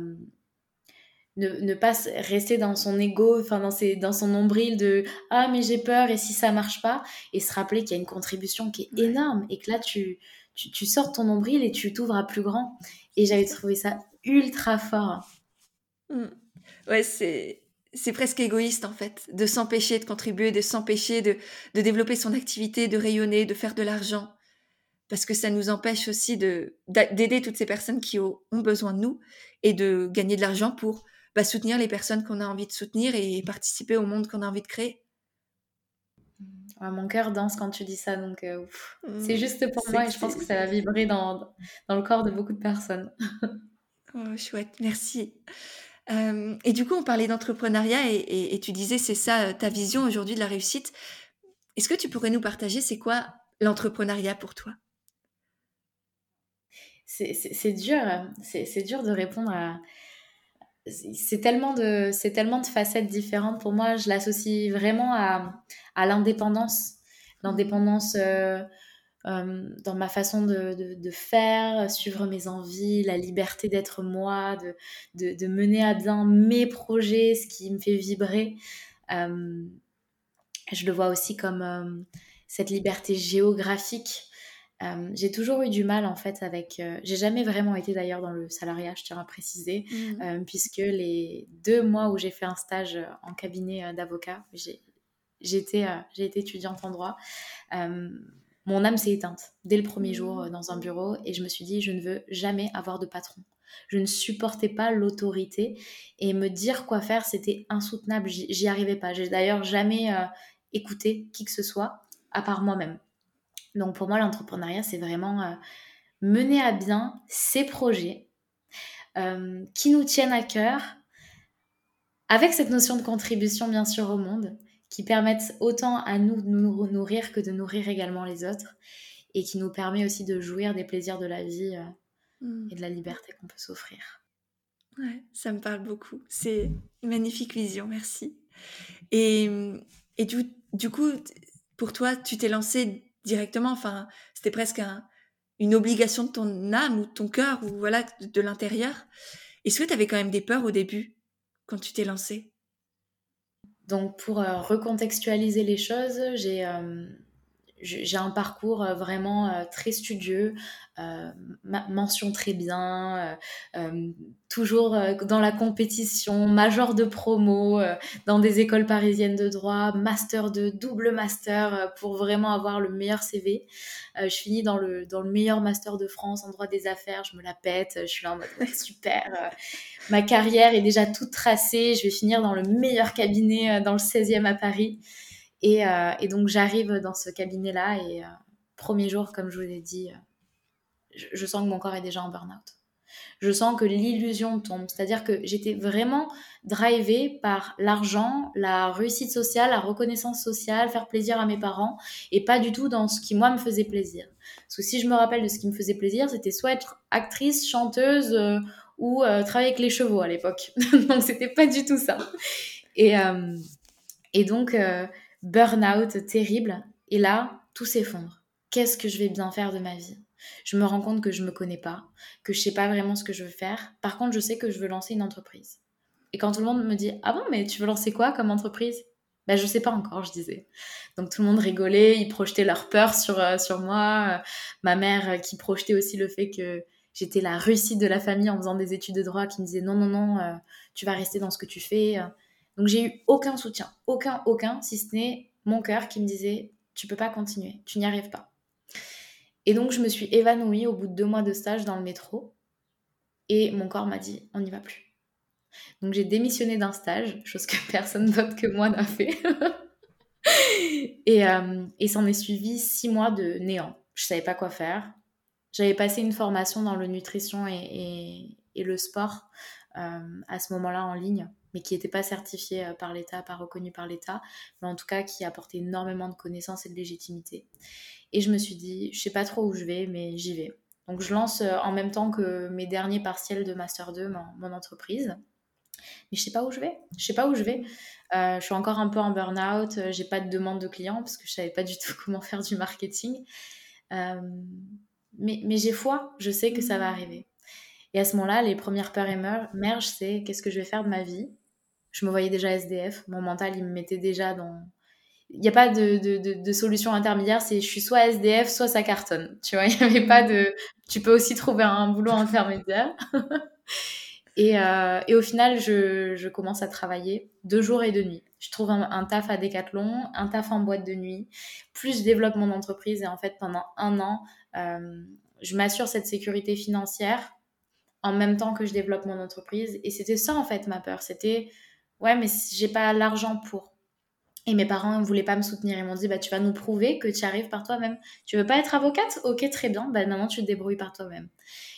ne, pas rester dans son ego, enfin dans, dans son nombril de ah mais j'ai peur et si ça marche pas? et se rappeler qu'il y a une contribution qui est énorme et que là tu, tu, sors ton nombril et tu t'ouvres à plus grand. Et j'avais trouvé ça ultra fort. Mmh ouais, c'est c'est presque égoïste en fait, de s'empêcher de contribuer, de s'empêcher de, de développer son activité, de rayonner, de faire de l'argent, parce que ça nous empêche aussi de d'aider toutes ces personnes qui ont besoin de nous et de gagner de l'argent pour bah, soutenir les personnes qu'on a envie de soutenir et participer au monde qu'on a envie de créer. mon cœur danse quand tu dis ça, donc euh, c'est mmh, juste pour moi et je pense que ça va vibrer dans, dans le corps de beaucoup de personnes. *laughs* oh, chouette, merci. Euh, et du coup, on parlait d'entrepreneuriat et, tu disais c'est ça ta vision aujourd'hui de la réussite. Est-ce que tu pourrais nous partager c'est quoi l'entrepreneuriat pour toi? C'est dur, c'est dur de répondre à. C'est tellement de, tellement de facettes différentes pour moi. Je l'associe vraiment à, à l'indépendance, l'indépendance euh, euh, dans ma façon de, de, faire, suivre mes envies, la liberté d'être moi, de, de, mener à bien mes projets, ce qui me fait vibrer. Euh, je le vois aussi comme cette liberté géographique euh, j'ai toujours eu du mal en fait avec. Euh, j'ai jamais vraiment été d'ailleurs dans le salariat, je tiens à préciser, mmh. euh, puisque les deux mois où j'ai fait un stage en cabinet d'avocat, j'ai j'ai été étudiante en droit. Mon âme s'est éteinte dès le premier jour mmh. dans un bureau et je me suis dit je ne veux jamais avoir de patron. Je ne supportais pas l'autorité et me dire quoi faire, c'était insoutenable. J'y arrivais pas. J'ai d'ailleurs jamais écouté qui que ce soit à part moi-même. Donc pour moi, l'entrepreneuriat, c'est vraiment euh, mener à bien ces projets euh, qui nous tiennent à cœur, avec cette notion de contribution bien sûr au monde, qui permettent autant à nous de nous nourrir que de nourrir également les autres, et qui nous permet aussi de jouir des plaisirs de la vie euh, mmh. et de la liberté qu'on peut s'offrir. Ouais, ça me parle beaucoup. C'est une magnifique vision, merci. Et, et du, du coup, pour toi, tu t'es lancé directement. Enfin, c'était presque une obligation de ton âme ou de ton cœur ou voilà de, l'intérieur. Est-ce que tu avais quand même des peurs au début quand tu t'es lancé Donc pour euh, recontextualiser les choses, j'ai euh, j'ai un parcours euh, vraiment euh, très studieux, euh, mention très bien, toujours dans la compétition, major de promo, dans des écoles parisiennes de droit, master de double master pour vraiment avoir le meilleur CV. je finis dans le, dans le meilleur master de France en droit des affaires, je me la pète, je suis là en mode super, ma carrière est déjà toute tracée, je vais finir dans le meilleur cabinet dans le 16e à Paris. Euh, et, donc j'arrive dans ce cabinet-là et euh, premier jour, comme je vous l'ai dit, euh, je, sens que mon corps est déjà en burn-out. Je sens que l'illusion tombe. C'est-à-dire que j'étais vraiment drivée par l'argent, la réussite sociale, la reconnaissance sociale, faire plaisir à mes parents, et pas du tout dans ce qui, moi, me faisait plaisir. Parce que si je me rappelle de ce qui me faisait plaisir, c'était soit être actrice, chanteuse ou travailler avec les chevaux à l'époque. *laughs* donc, c'était pas du tout ça. Et, et donc, burn-out terrible. Et là, tout s'effondre. Qu'est-ce que je vais bien faire de ma vie? Je me rends compte que je me connais pas, que je sais pas vraiment ce que je veux faire. Par contre, je sais que je veux lancer une entreprise. Et quand tout le monde me dit Ah bon, mais tu veux lancer quoi comme entreprise? Ben, je sais pas encore, je disais. Donc tout le monde rigolait, ils projetaient leur peur sur, euh, sur moi. ma mère euh, qui projetait aussi le fait que j'étais la réussite de la famille en faisant des études de droit, qui me disait non, non, non, euh, tu vas rester dans ce que tu fais. Donc j'ai eu aucun soutien, aucun, aucun, si ce n'est mon cœur qui me disait tu peux pas continuer, tu n'y arrives pas. Et donc je me suis évanouie au bout de deux mois de stage dans le métro et mon corps m'a dit on n'y va plus. Donc j'ai démissionné d'un stage, chose que *laughs* personne d'autre que moi n'a fait. *laughs* et, euh, et s'en est suivi six mois de néant. Je savais pas quoi faire. J'avais passé une formation dans le nutrition et, et, le sport euh, à ce moment-là en ligne mais qui n'était pas certifié euh, par l'État, pas reconnu par l'État, mais en tout cas qui apportait énormément de connaissances et de légitimité. Et je me suis dit, je sais pas trop où je vais, mais j'y vais. Donc je lance euh, en même temps que mes derniers partiels de Master 2 mon, entreprise. Mais je sais pas où je vais. Je sais pas où je vais. Euh, je suis encore un peu en burn-out. J'ai pas de demande de clients parce que je savais pas du tout *laughs* comment faire du marketing. mais, mais j'ai foi. Je sais que ça va arriver. Et à ce moment-là, les premières peurs émergent, c'est qu'est-ce que je vais faire de ma vie? Je me voyais déjà SDF, mon mental, il me mettait déjà dans... Il n'y a pas de, de, de, solution intermédiaire, c'est je suis soit SDF, soit ça cartonne. Tu vois, *laughs* il n'y avait pas de... Tu peux aussi trouver un boulot *laughs* intermédiaire. et, euh, et, au final, je, je, commence à travailler deux jours et deux nuits. Je trouve un, taf à Decathlon, un taf en boîte de nuit, plus je développe mon entreprise. Et en fait, pendant un an, euh, je m'assure cette sécurité financière en même temps que je développe mon entreprise. Et c'était ça, en fait, ma peur. C'était, ouais, mais j'ai pas l'argent pour. Et mes parents ne voulaient pas me soutenir. Ils m'ont dit, bah, tu vas nous prouver que tu arrives par toi-même. Tu veux pas être avocate? Ok, très bien. Bah, maintenant, tu te débrouilles par toi-même.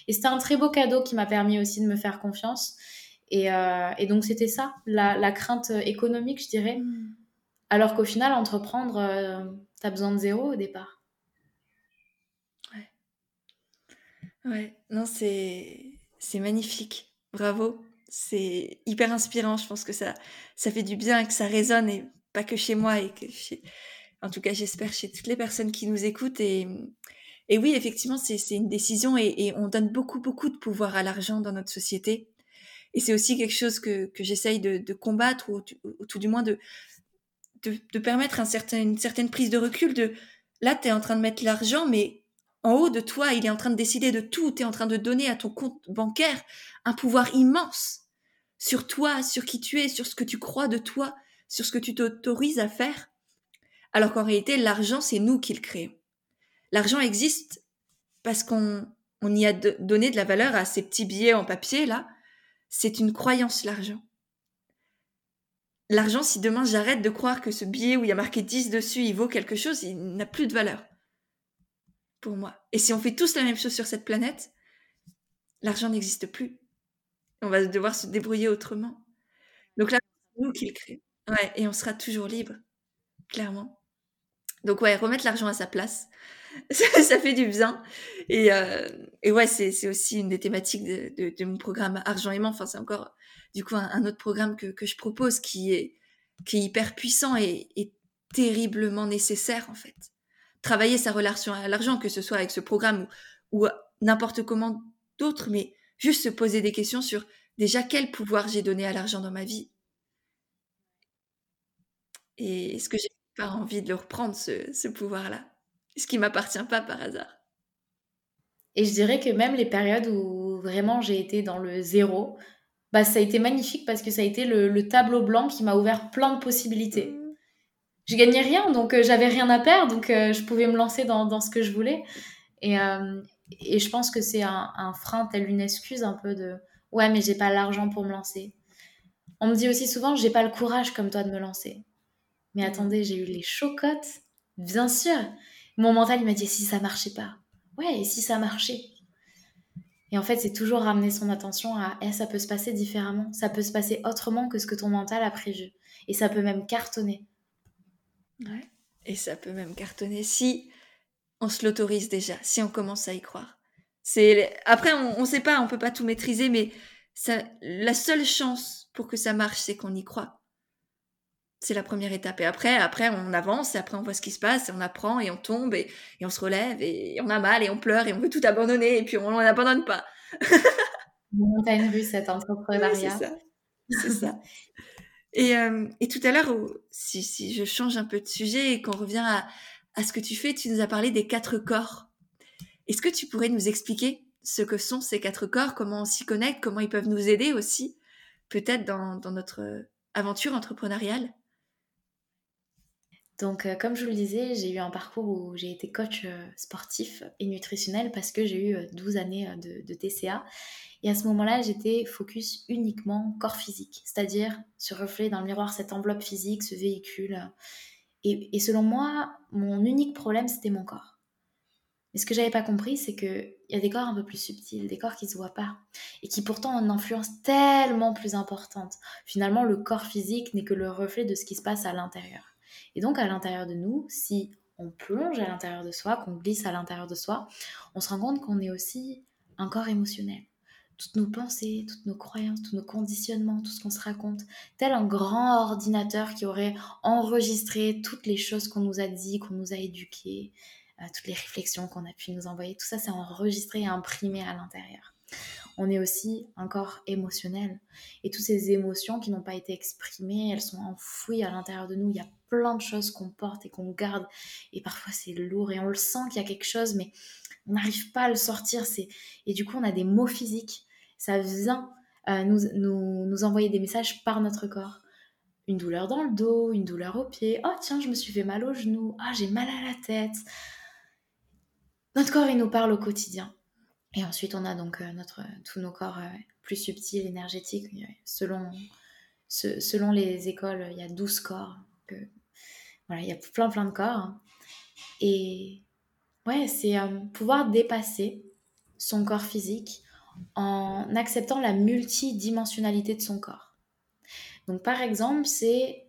Et c'était un très beau cadeau qui m'a permis aussi de me faire confiance. Et, euh, donc, c'était ça, la, crainte économique, je dirais. Hmm. Alors qu'au final, entreprendre, euh, tu as besoin de zéro au départ. Ouais. Ouais, non, c'est c'est magnifique. Bravo. C'est hyper inspirant. Je pense que ça, fait du bien et que ça résonne, et pas que chez moi, et que en tout cas, j'espère chez toutes les personnes qui nous écoutent. Et, oui, effectivement, c'est une décision et, on donne beaucoup, beaucoup de pouvoir à l'argent dans notre société. Et c'est aussi quelque chose que, que j'essaye de, combattre, ou, tout du moins de, permettre une certaine prise de recul de là, tu es en train de mettre l'argent, mais en haut de toi, il est en train de décider de tout, tu es en train de donner à ton compte bancaire un pouvoir immense sur toi, sur qui tu es, sur ce que tu crois de toi, sur ce que tu t'autorises à faire. Alors qu'en réalité, l'argent, c'est nous qui le créons. L'argent existe parce qu'on on y a donné de la valeur à ces petits billets en papier, là. C'est une croyance, l'argent. L'argent, si demain j'arrête de croire que ce billet où il y a marqué 10 dessus, il vaut quelque chose, il n'a plus de valeur pour moi. Et si on fait tous la même chose sur cette planète, l'argent n'existe plus. On va devoir se débrouiller autrement. Donc là, c'est nous qui le créons. Et on sera toujours libre, clairement. Donc ouais, remettre l'argent à sa place, *laughs* ça, fait du bien. Et, euh, ouais, c'est aussi une des thématiques de, mon programme Argent aimant. Enfin, c'est encore du coup un, autre programme que, je propose qui est, qui est hyper puissant et, terriblement nécessaire en fait travailler sa relation à l'argent, que ce soit avec ce programme ou, n'importe comment d'autre, mais juste se poser des questions sur déjà quel pouvoir j'ai donné à l'argent dans ma vie. Et est-ce que j'ai pas envie de le reprendre, ce, pouvoir-là? Ce qui m'appartient pas par hasard? Et je dirais que même les périodes où vraiment j'ai été dans le zéro, bah, ça a été magnifique parce que ça a été le tableau blanc qui m'a ouvert plein de possibilités je gagnais rien, donc euh, j'avais rien à perdre, donc euh, je pouvais me lancer dans, dans, ce que je voulais. Et, euh, et je pense que c'est un, un, frein, tel une excuse un peu de ouais, mais j'ai pas l'argent pour me lancer. On me dit aussi souvent, j'ai pas le courage comme toi de me lancer. Mais attendez, j'ai eu les chocottes, bien sûr. Mon mental, il m'a dit si ça marchait pas. Ouais, et si ça marchait Et en fait, c'est toujours ramener son attention à eh, ça peut se passer différemment, ça peut se passer autrement que ce que ton mental a prévu. Et ça peut même cartonner. Et ça peut même cartonner si on se l'autorise déjà, si on commence à y croire. C'est après on ne sait pas, on peut pas tout maîtriser, mais ça, la seule chance pour que ça marche, c'est qu'on y croit. C'est la première étape. Et après, après on avance, et après on voit ce qui se passe, et on apprend, et on tombe, et, on se relève, et on a mal, et on pleure, et on veut tout abandonner, et puis on n'abandonne pas. *laughs* Montagne russe, cet entrepreneuriat. c'est ça. C'est ça. Et, euh, et tout à l'heure, si, si je change un peu de sujet et qu'on revient à, à ce que tu fais, tu nous as parlé des quatre corps. Est-ce que tu pourrais nous expliquer ce que sont ces quatre corps, comment on s'y connecte, comment ils peuvent nous aider aussi, peut-être dans, dans notre aventure entrepreneuriale? Donc, euh, comme je vous le disais, j'ai eu un parcours où j'ai été coach euh, sportif et nutritionnel parce que j'ai eu 12 années de, de TCA et à ce moment-là, j'étais focus uniquement corps physique, c'est-à-dire se refléter dans le miroir cette enveloppe physique, ce véhicule. Et, selon moi, mon unique problème, c'était mon corps. Mais ce que j'avais pas compris, c'est qu'il y a des corps un peu plus subtils, des corps qui se voient pas, et qui pourtant ont une influence tellement plus importante. Finalement, le corps physique n'est que le reflet de ce qui se passe à l'intérieur. Et donc, à l'intérieur de nous, si on plonge à l'intérieur de soi, qu'on glisse à l'intérieur de soi, on se rend compte qu'on est aussi un corps émotionnel toutes nos pensées, toutes nos croyances, tous nos conditionnements, tout ce qu'on se raconte, tel un grand ordinateur qui aurait enregistré toutes les choses qu'on nous a dit, qu'on nous a éduquées, euh, toutes les réflexions qu'on a pu nous envoyer, tout ça c'est enregistré et imprimé à l'intérieur. On est aussi un corps émotionnel et toutes ces émotions qui n'ont pas été exprimées, elles sont enfouies à l'intérieur de nous. Il y a plein de choses qu'on porte et qu'on garde et parfois c'est lourd et on le sent qu'il y a quelque chose mais on n'arrive pas à le sortir. Et du coup, on a des mots physiques ça vient euh, nous, nous, nous, envoyer des messages par notre corps. Une douleur dans le dos, une douleur au pied. Oh tiens, je me suis fait mal au genou. Ah, j'ai mal à la tête. Notre corps, il nous parle au quotidien. Et ensuite, on a donc notre, tous nos corps plus subtils, énergétiques. Selon, selon les écoles, il y a 12 corps. Que, voilà, il y a plein, plein de corps. Et ouais, c'est pouvoir dépasser son corps physique en acceptant la multidimensionnalité de son corps. Donc par exemple, c'est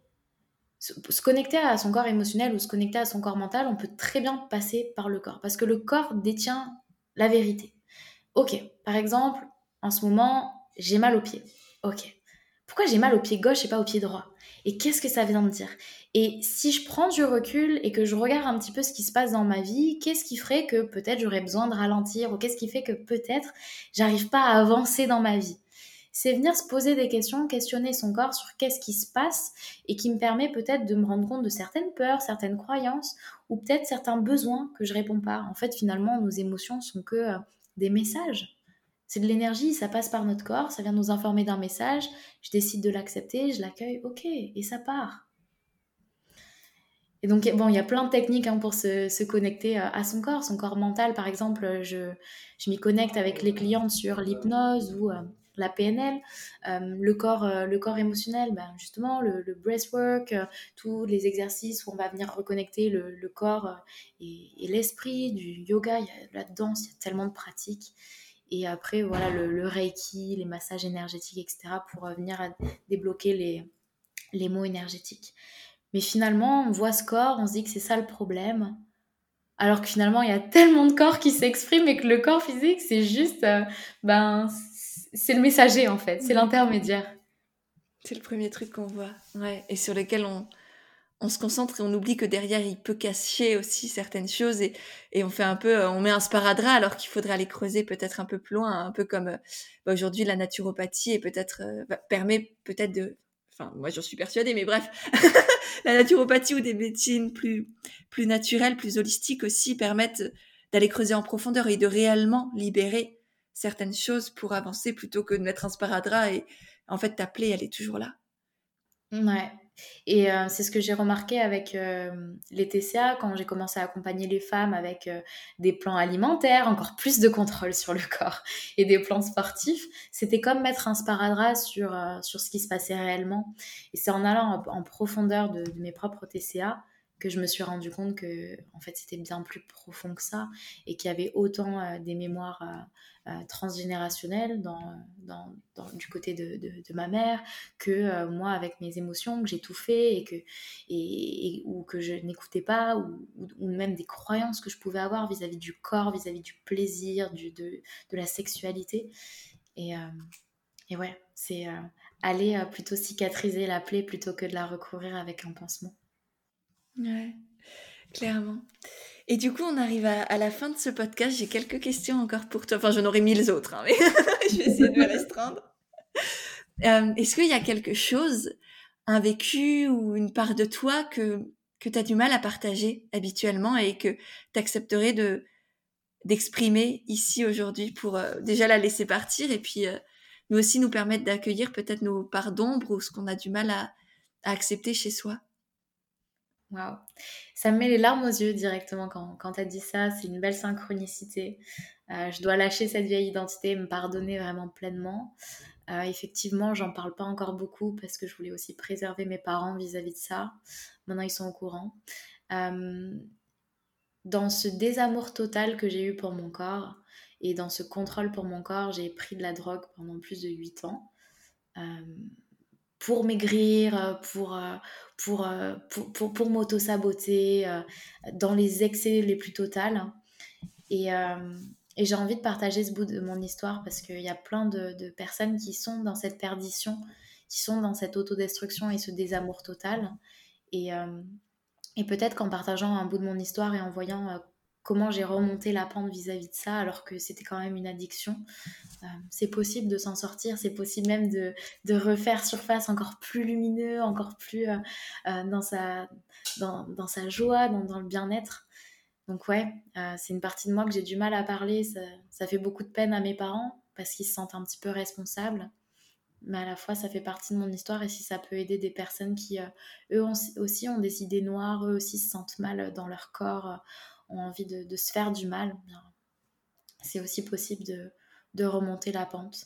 se connecter à son corps émotionnel ou se connecter à son corps mental, on peut très bien passer par le corps parce que le corps détient la vérité. Ok, par exemple, en ce moment, j'ai mal au pied. Ok. Pourquoi j'ai mal au pied gauche et pas au pied droit Et qu'est-ce que ça vient de dire? Et si je prends du recul et que je regarde un petit peu ce qui se passe dans ma vie, qu'est-ce qui ferait que peut-être j'aurais besoin de ralentir ou qu'est-ce qui fait que peut-être j'arrive pas à avancer dans ma vie? C'est venir se poser des questions, questionner son corps sur qu'est-ce qui se passe et qui me permet peut-être de me rendre compte de certaines peurs, certaines croyances ou peut-être certains besoins que je réponds pas. En fait, finalement, nos émotions sont que euh, des messages. C'est de l'énergie, ça passe par notre corps, ça vient nous informer d'un message, je décide de l'accepter, je l'accueille, ok, et ça part. Et donc, bon, il y a plein de techniques hein, pour se, connecter euh, à son corps. Son corps mental, par exemple, je, je m'y connecte avec les clientes sur l'hypnose ou euh, la PNL, euh, le, corps, le corps émotionnel, ben justement, le, le breathwork, tous les exercices où on va venir reconnecter le, corps et, l'esprit, du yoga, danse, il y a tellement de pratiques. Et après, voilà, le, reiki, les massages énergétiques, etc., pour venir débloquer les, les mots énergétiques. Mais finalement, on voit ce corps, on se dit que c'est ça le problème. Alors que finalement, il y a tellement de corps qui s'expriment et que le corps physique, c'est juste, euh, ben, c'est le messager en fait, c'est l'intermédiaire. C'est le premier truc qu'on voit, ouais, et sur lequel on, on se concentre et on oublie que derrière il peut cacher aussi certaines choses et, et on fait un peu, euh, on met un sparadrap alors qu'il faudrait aller creuser peut-être un peu plus loin, un peu comme euh, bah, aujourd'hui la naturopathie et peut-être euh, permet peut-être de, enfin moi j'en suis persuadée, mais bref, *laughs* la naturopathie ou des médecines plus plus naturelles, plus holistiques aussi permettent d'aller creuser en profondeur et de réellement libérer certaines choses pour avancer plutôt que de mettre un sparadrap et en fait t'appeler, elle est toujours là. Ouais, et euh, c'est ce que j'ai remarqué avec euh, les TCA quand j'ai commencé à accompagner les femmes avec euh, des plans alimentaires, encore plus de contrôle sur le *laughs* corps et des plans sportifs. C'était comme mettre un sparadrap sur, sur ce qui se passait réellement. Et c'est en allant en, profondeur de, de, mes propres TCA que je me suis rendu compte que en fait c'était bien plus profond que ça et qu'il y avait autant euh, des mémoires euh, euh, transgénérationnelles du côté de, ma mère que moi avec mes émotions que fait et que et, ou que je n'écoutais pas ou, ou, même des croyances que je pouvais avoir vis-à-vis du corps vis-à-vis du plaisir du, de, de la sexualité. Et, et ouais c'est aller plutôt cicatriser la plaie plutôt que de la recouvrir avec un pansement Ouais, clairement. Et du coup, on arrive à, la fin de ce podcast. J'ai quelques questions encore pour toi. Enfin, j'en aurais mille autres, hein, mais *laughs* je vais essayer de me restreindre. Euh, est-ce qu'il y a quelque chose, un vécu ou une part de toi que, que tu as du mal à partager habituellement et que tu accepterais de, d'exprimer ici aujourd'hui pour euh, déjà la laisser partir et puis euh, nous aussi nous permettre d'accueillir peut-être nos parts d'ombre ou ce qu'on a du mal à accepter chez soi? Waouh. Ça me met les larmes aux yeux directement quand, quand tu as dit ça. C'est une belle synchronicité. Euh, je dois lâcher cette vieille identité et me pardonner vraiment pleinement. Euh, effectivement, j'en parle pas encore beaucoup parce que je voulais aussi préserver mes parents vis-à-vis de ça. Maintenant, ils sont au courant. Euh, dans ce désamour total que j'ai eu pour mon corps et dans ce contrôle pour mon corps, j'ai pris de la drogue pendant plus de 8 ans pour maigrir, euh, pour, euh, pour, euh, pour, pour, pour m'auto-saboter, dans les excès les plus totales. Et, j'ai envie de partager ce bout de mon histoire parce qu'il y a plein de, de, personnes qui sont dans cette perdition, qui sont dans cette autodestruction et ce désamour total. Et, et peut-être qu'en partageant un bout de mon histoire et en voyant comment j'ai remonté la pente vis-à-vis de ça alors que c'était quand même une addiction. Euh, c'est possible de s'en sortir, c'est possible même de, de, refaire surface encore plus lumineux, encore plus euh, euh, dans, sa, dans, dans, sa joie, dans, dans le bien-être. Donc ouais, c'est une partie de moi que j'ai du mal à parler, ça, ça, fait beaucoup de peine à mes parents parce qu'ils se sentent un petit peu responsables. Mais à la fois, ça fait partie de mon histoire et si ça peut aider des personnes qui, eux aussi, ont des idées noires, eux aussi se sentent mal dans leur corps, ont envie de, se faire du mal, c'est aussi possible de, remonter la pente.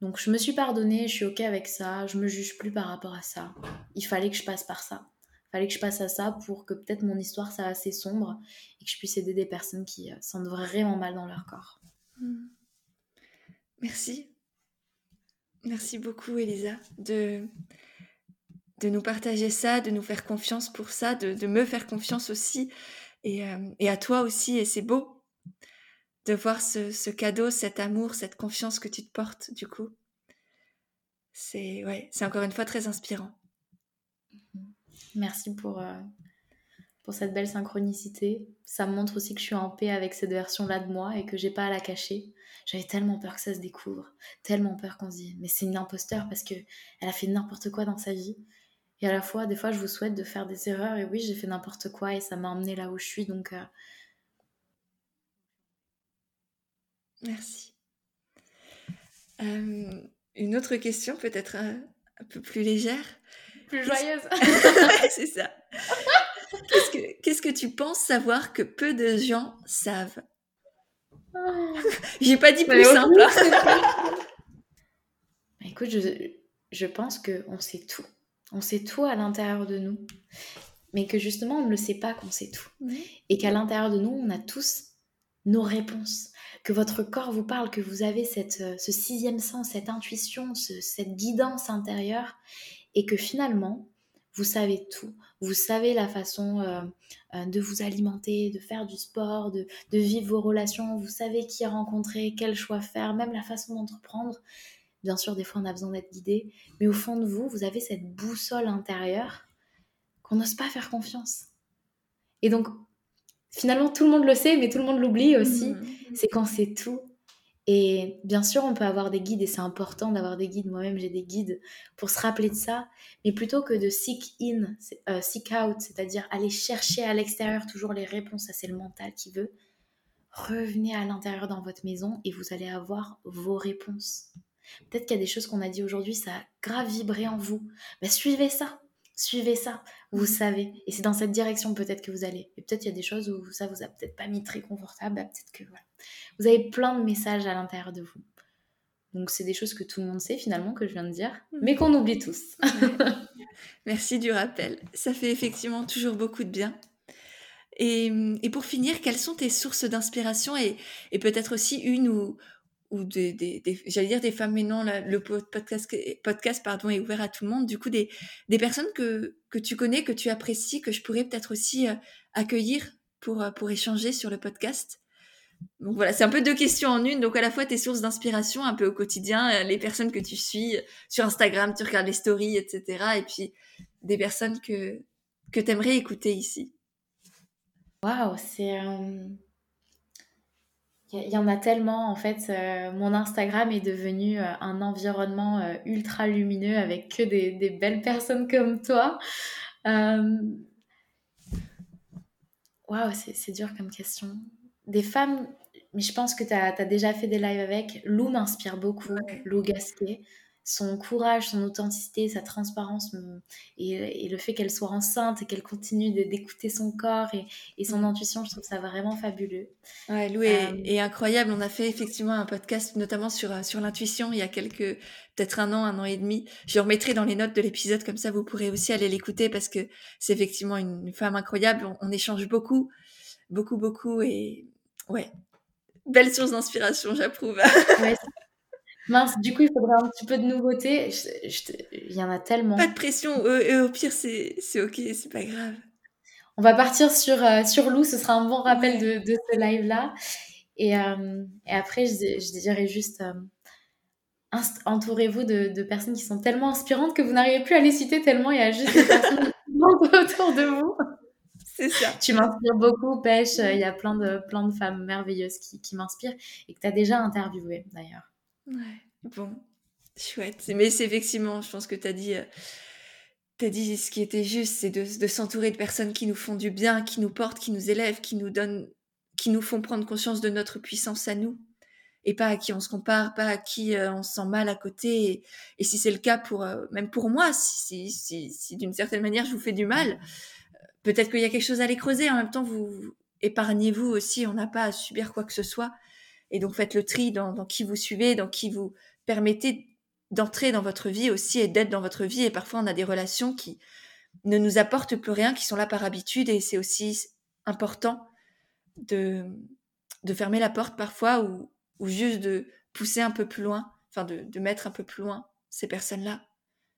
Donc je me suis pardonnée, je suis ok avec ça, je me juge plus par rapport à ça. Il fallait que je passe par ça. Il fallait que je passe à ça pour que peut-être mon histoire soit assez sombre et que je puisse aider des personnes qui euh, sentent vraiment mal dans leur corps. Hmm. Merci. Merci beaucoup Elisa de, de nous partager ça, de nous faire confiance pour ça, de, me faire confiance aussi et, euh, et à toi aussi. Et c'est beau de voir ce, cadeau, cet amour, cette confiance que tu te portes, du coup. C'est ouais, c'est encore une fois très inspirant. Merci pour, euh, pour cette belle synchronicité. Ça me montre aussi que je suis en paix avec cette version-là de moi et que j'ai pas à la cacher. J'avais tellement peur que ça se découvre, tellement peur qu'on se dise mais c'est une imposteur parce que elle a fait n'importe quoi dans sa vie. Et à la fois, des fois, je vous souhaite de faire des erreurs et oui, j'ai fait n'importe quoi et ça m'a emmené là où je suis. Donc, euh, Merci. Euh, une autre question, peut-être un, peu plus légère. Plus joyeuse. *laughs* c'est ça. Qu'est-ce que, tu penses savoir que peu de gens savent? Oh. J'ai pas dit plus simple. *laughs* Bah, écoute, je, je pense qu'on sait tout. On sait tout à l'intérieur de nous. Mais que justement, on ne le sait pas qu'on sait tout. Et qu'à l'intérieur de nous, on a tous nos réponses que votre corps vous parle, que vous avez cette, euh, ce sixième sens, cette intuition, cette guidance intérieure, et que finalement, vous savez tout. Vous savez la façon euh, euh, de vous alimenter, de faire du sport, de, de, vivre vos relations. Vous savez qui rencontrer, quel choix faire, même la façon d'entreprendre. Bien sûr, des fois, on a besoin d'être guidé. Mais au fond de vous, vous avez cette boussole intérieure qu'on n'ose pas faire confiance. Et donc, finalement, tout le monde le sait, mais tout le monde l'oublie aussi. Mmh. C'est quand c'est tout. Et bien sûr, on peut avoir des guides et c'est important d'avoir des guides. Moi-même, j'ai des guides pour se rappeler de ça. Mais plutôt que de seek in, euh, seek out, c'est-à-dire aller chercher à l'extérieur toujours les réponses, ça c'est le mental qui veut. Revenez à l'intérieur dans votre maison et vous allez avoir vos réponses. Peut-être qu'il y a des choses qu'on a dit aujourd'hui, ça a grave vibré en vous. Mais suivez ça suivez ça, vous savez. Et c'est dans cette direction peut-être que vous allez. Et peut-être il y a des choses où ça vous a peut-être pas mis très confortable, bah, peut-être que voilà. Vous avez plein de messages à l'intérieur de vous. Donc c'est des choses que tout le monde sait finalement que je viens de dire, mmh. mais qu'on oublie tous. *laughs* Merci du rappel. Ça fait effectivement toujours beaucoup de bien. Et, et pour finir, quelles sont tes sources d'inspiration et, et peut-être aussi une ou, ou des, j'allais dire des femmes, mais non, le podcast, podcast pardon, est ouvert à tout le monde. Du coup, des, des personnes que, que tu connais, que tu apprécies, que je pourrais peut-être aussi euh, accueillir pour, euh, pour échanger sur le podcast. Donc voilà, c'est un peu deux questions en une. Donc à la fois tes sources d'inspiration un peu au quotidien, euh, les personnes que tu suis sur Instagram, tu regardes les stories, etc. Et puis des personnes que, que tu aimerais écouter ici. Waouh, c'est... Il y en a tellement, en fait, euh, mon Instagram est devenu euh, un environnement euh, ultra lumineux avec que des, belles personnes comme toi. Waouh, c'est dur comme question. Des femmes, mais je pense que tu as, déjà fait des lives avec. Lou m'inspire beaucoup, Lou Gasquet son courage, son authenticité, sa transparence et, le fait qu'elle soit enceinte et qu'elle continue d'écouter son corps et, son mm. intuition, je trouve ça vraiment fabuleux. Ouais, Lou euh, est, incroyable. On a fait effectivement un podcast notamment sur, euh, sur l'intuition il y a quelques, peut-être un an, un an et demi. Je remettrai dans les notes de l'épisode, comme ça vous pourrez aussi aller l'écouter parce que c'est effectivement une, femme incroyable. On, échange beaucoup, beaucoup, beaucoup et ouais, belle source d'inspiration, j'approuve. Ouais, Mince, du coup, il faudrait un petit peu de nouveauté. Il y en a tellement. Pas de pression. Euh, au pire, c'est ok, c'est pas grave. On va partir sur, euh, sur Lou. Ce sera un bon rappel de, de, ce live-là. Et, euh, et, après, je, je dirais juste entourez-vous de, de, personnes qui sont tellement inspirantes que vous n'arrivez plus à les citer tellement il y a juste des personnes *laughs* autour de vous. C'est ça. Tu m'inspires beaucoup, Pêche. Il y a plein de, plein de femmes merveilleuses qui, qui m'inspirent et que tu as déjà interviewé d'ailleurs. Ouais, bon, chouette. Mais c'est effectivement, je pense que tu as dit, euh, dit ce qui était juste, c'est de, s'entourer de personnes qui nous font du bien, qui nous portent, qui nous élèvent, qui nous donnent, qui nous font prendre conscience de notre puissance à nous et pas à qui on se compare, pas à qui euh, on se sent mal à côté. Et, si c'est le cas pour, euh, même pour moi, si, si, si, si d'une certaine manière je vous fais du mal, peut-être qu'il y a quelque chose à aller creuser. En même temps, vous épargnez-vous aussi, on n'a pas à subir quoi que ce soit. Et donc faites le tri dans, qui vous suivez, dans qui vous permettez d'entrer dans votre vie aussi et d'être dans votre vie. Et parfois, on a des relations qui ne nous apportent plus rien, qui sont là par habitude. Et c'est aussi important de, de fermer la porte parfois ou, ou juste de pousser un peu plus loin, enfin de, de mettre un peu plus loin ces personnes-là.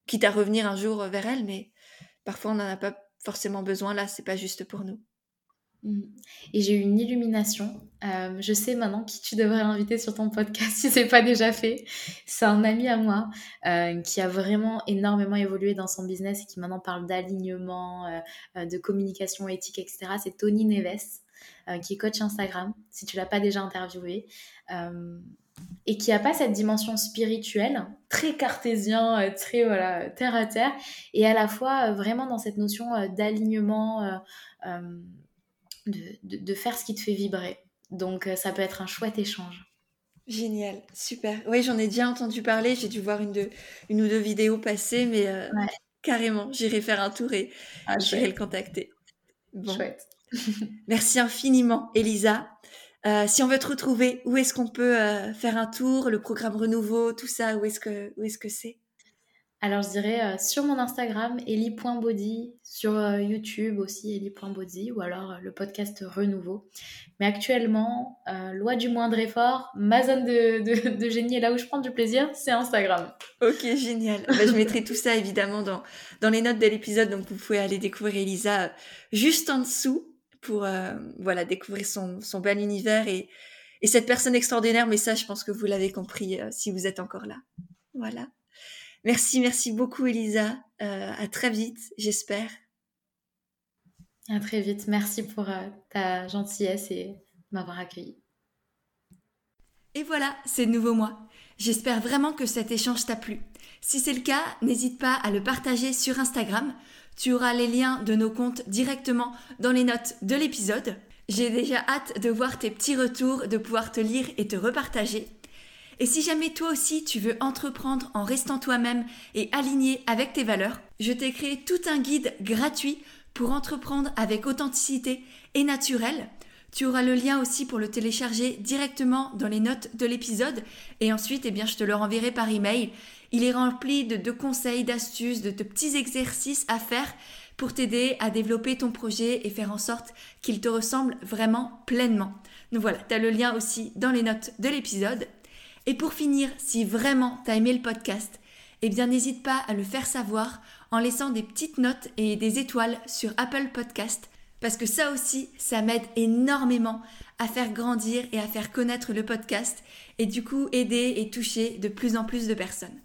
Quitte à revenir un jour vers elles, mais parfois on n'en a pas forcément besoin là, c'est pas juste pour nous. Mmh. Et j'ai eu une illumination. Euh, je sais maintenant qui tu devrais inviter sur ton podcast *laughs* si c'est pas déjà fait. C'est un ami à moi euh, qui a vraiment énormément évolué dans son business et qui maintenant parle d'alignement, euh, de communication éthique, etc. C'est Tony Neves qui est coach Instagram. Si tu l'as pas déjà interviewé et qui a pas cette dimension spirituelle, très cartésien, très voilà terre à terre, et à la fois vraiment dans cette notion d'alignement de, faire ce qui te fait vibrer. Donc euh, ça peut être un chouette échange. Génial, super. Oui, j'en ai déjà entendu parler, j'ai dû voir une, de, une ou deux vidéos passer, mais euh, carrément, j'irai faire un tour et ah, j'irai le contacter. Chouette. *laughs* Merci infiniment, Elisa. Euh, si on veut te retrouver, où est-ce qu'on peut faire un tour, le programme Renouveau, tout ça, où est-ce que où est-ce que c'est? Alors, je dirais euh, sur mon Instagram, eli.body, sur euh, YouTube aussi, eli.body, ou alors euh, le podcast Renouveau. Mais actuellement, loi du moindre effort, ma zone de, génie et là où je prends du plaisir, c'est Instagram. Ok, génial. Bah, je mettrai tout ça évidemment dans, dans les notes de l'épisode, donc vous pouvez aller découvrir Elisa juste en dessous pour voilà découvrir son, son bel univers et, et cette personne extraordinaire. Mais ça, je pense que vous l'avez compris si vous êtes encore là. Voilà. Merci, merci beaucoup Elisa. Euh, à très vite, j'espère. À très vite. Merci pour euh, ta gentillesse et m'avoir accueilli. Et voilà, c'est de nouveau moi. J'espère vraiment que cet échange t'a plu. Si c'est le cas, n'hésite pas à le partager sur Instagram. Tu auras les liens de nos comptes directement dans les notes de l'épisode. J'ai déjà hâte de voir tes petits retours, de pouvoir te lire et te repartager. Et si jamais toi aussi tu veux entreprendre en restant toi-même et aligné avec tes valeurs, je t'ai créé tout un guide gratuit pour entreprendre avec authenticité et naturel. Tu auras le lien aussi pour le télécharger directement dans les notes de l'épisode et ensuite eh bien je te le renverrai par email. Il est rempli de, conseils, d'astuces, de, de petits exercices à faire pour t'aider à développer ton projet et faire en sorte qu'il te ressemble vraiment pleinement. Donc voilà, tu as le lien aussi dans les notes de l'épisode. Et pour finir, si vraiment t'as aimé le podcast, eh bien n'hésite pas à le faire savoir en laissant des petites notes et des étoiles sur Apple Podcast parce que ça aussi, ça m'aide énormément à faire grandir et à faire connaître le podcast et du coup aider et toucher de plus en plus de personnes.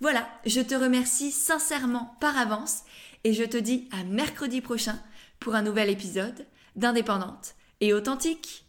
Voilà, je te remercie sincèrement par avance et je te dis à mercredi prochain pour un nouvel épisode d'Indépendante et authentique.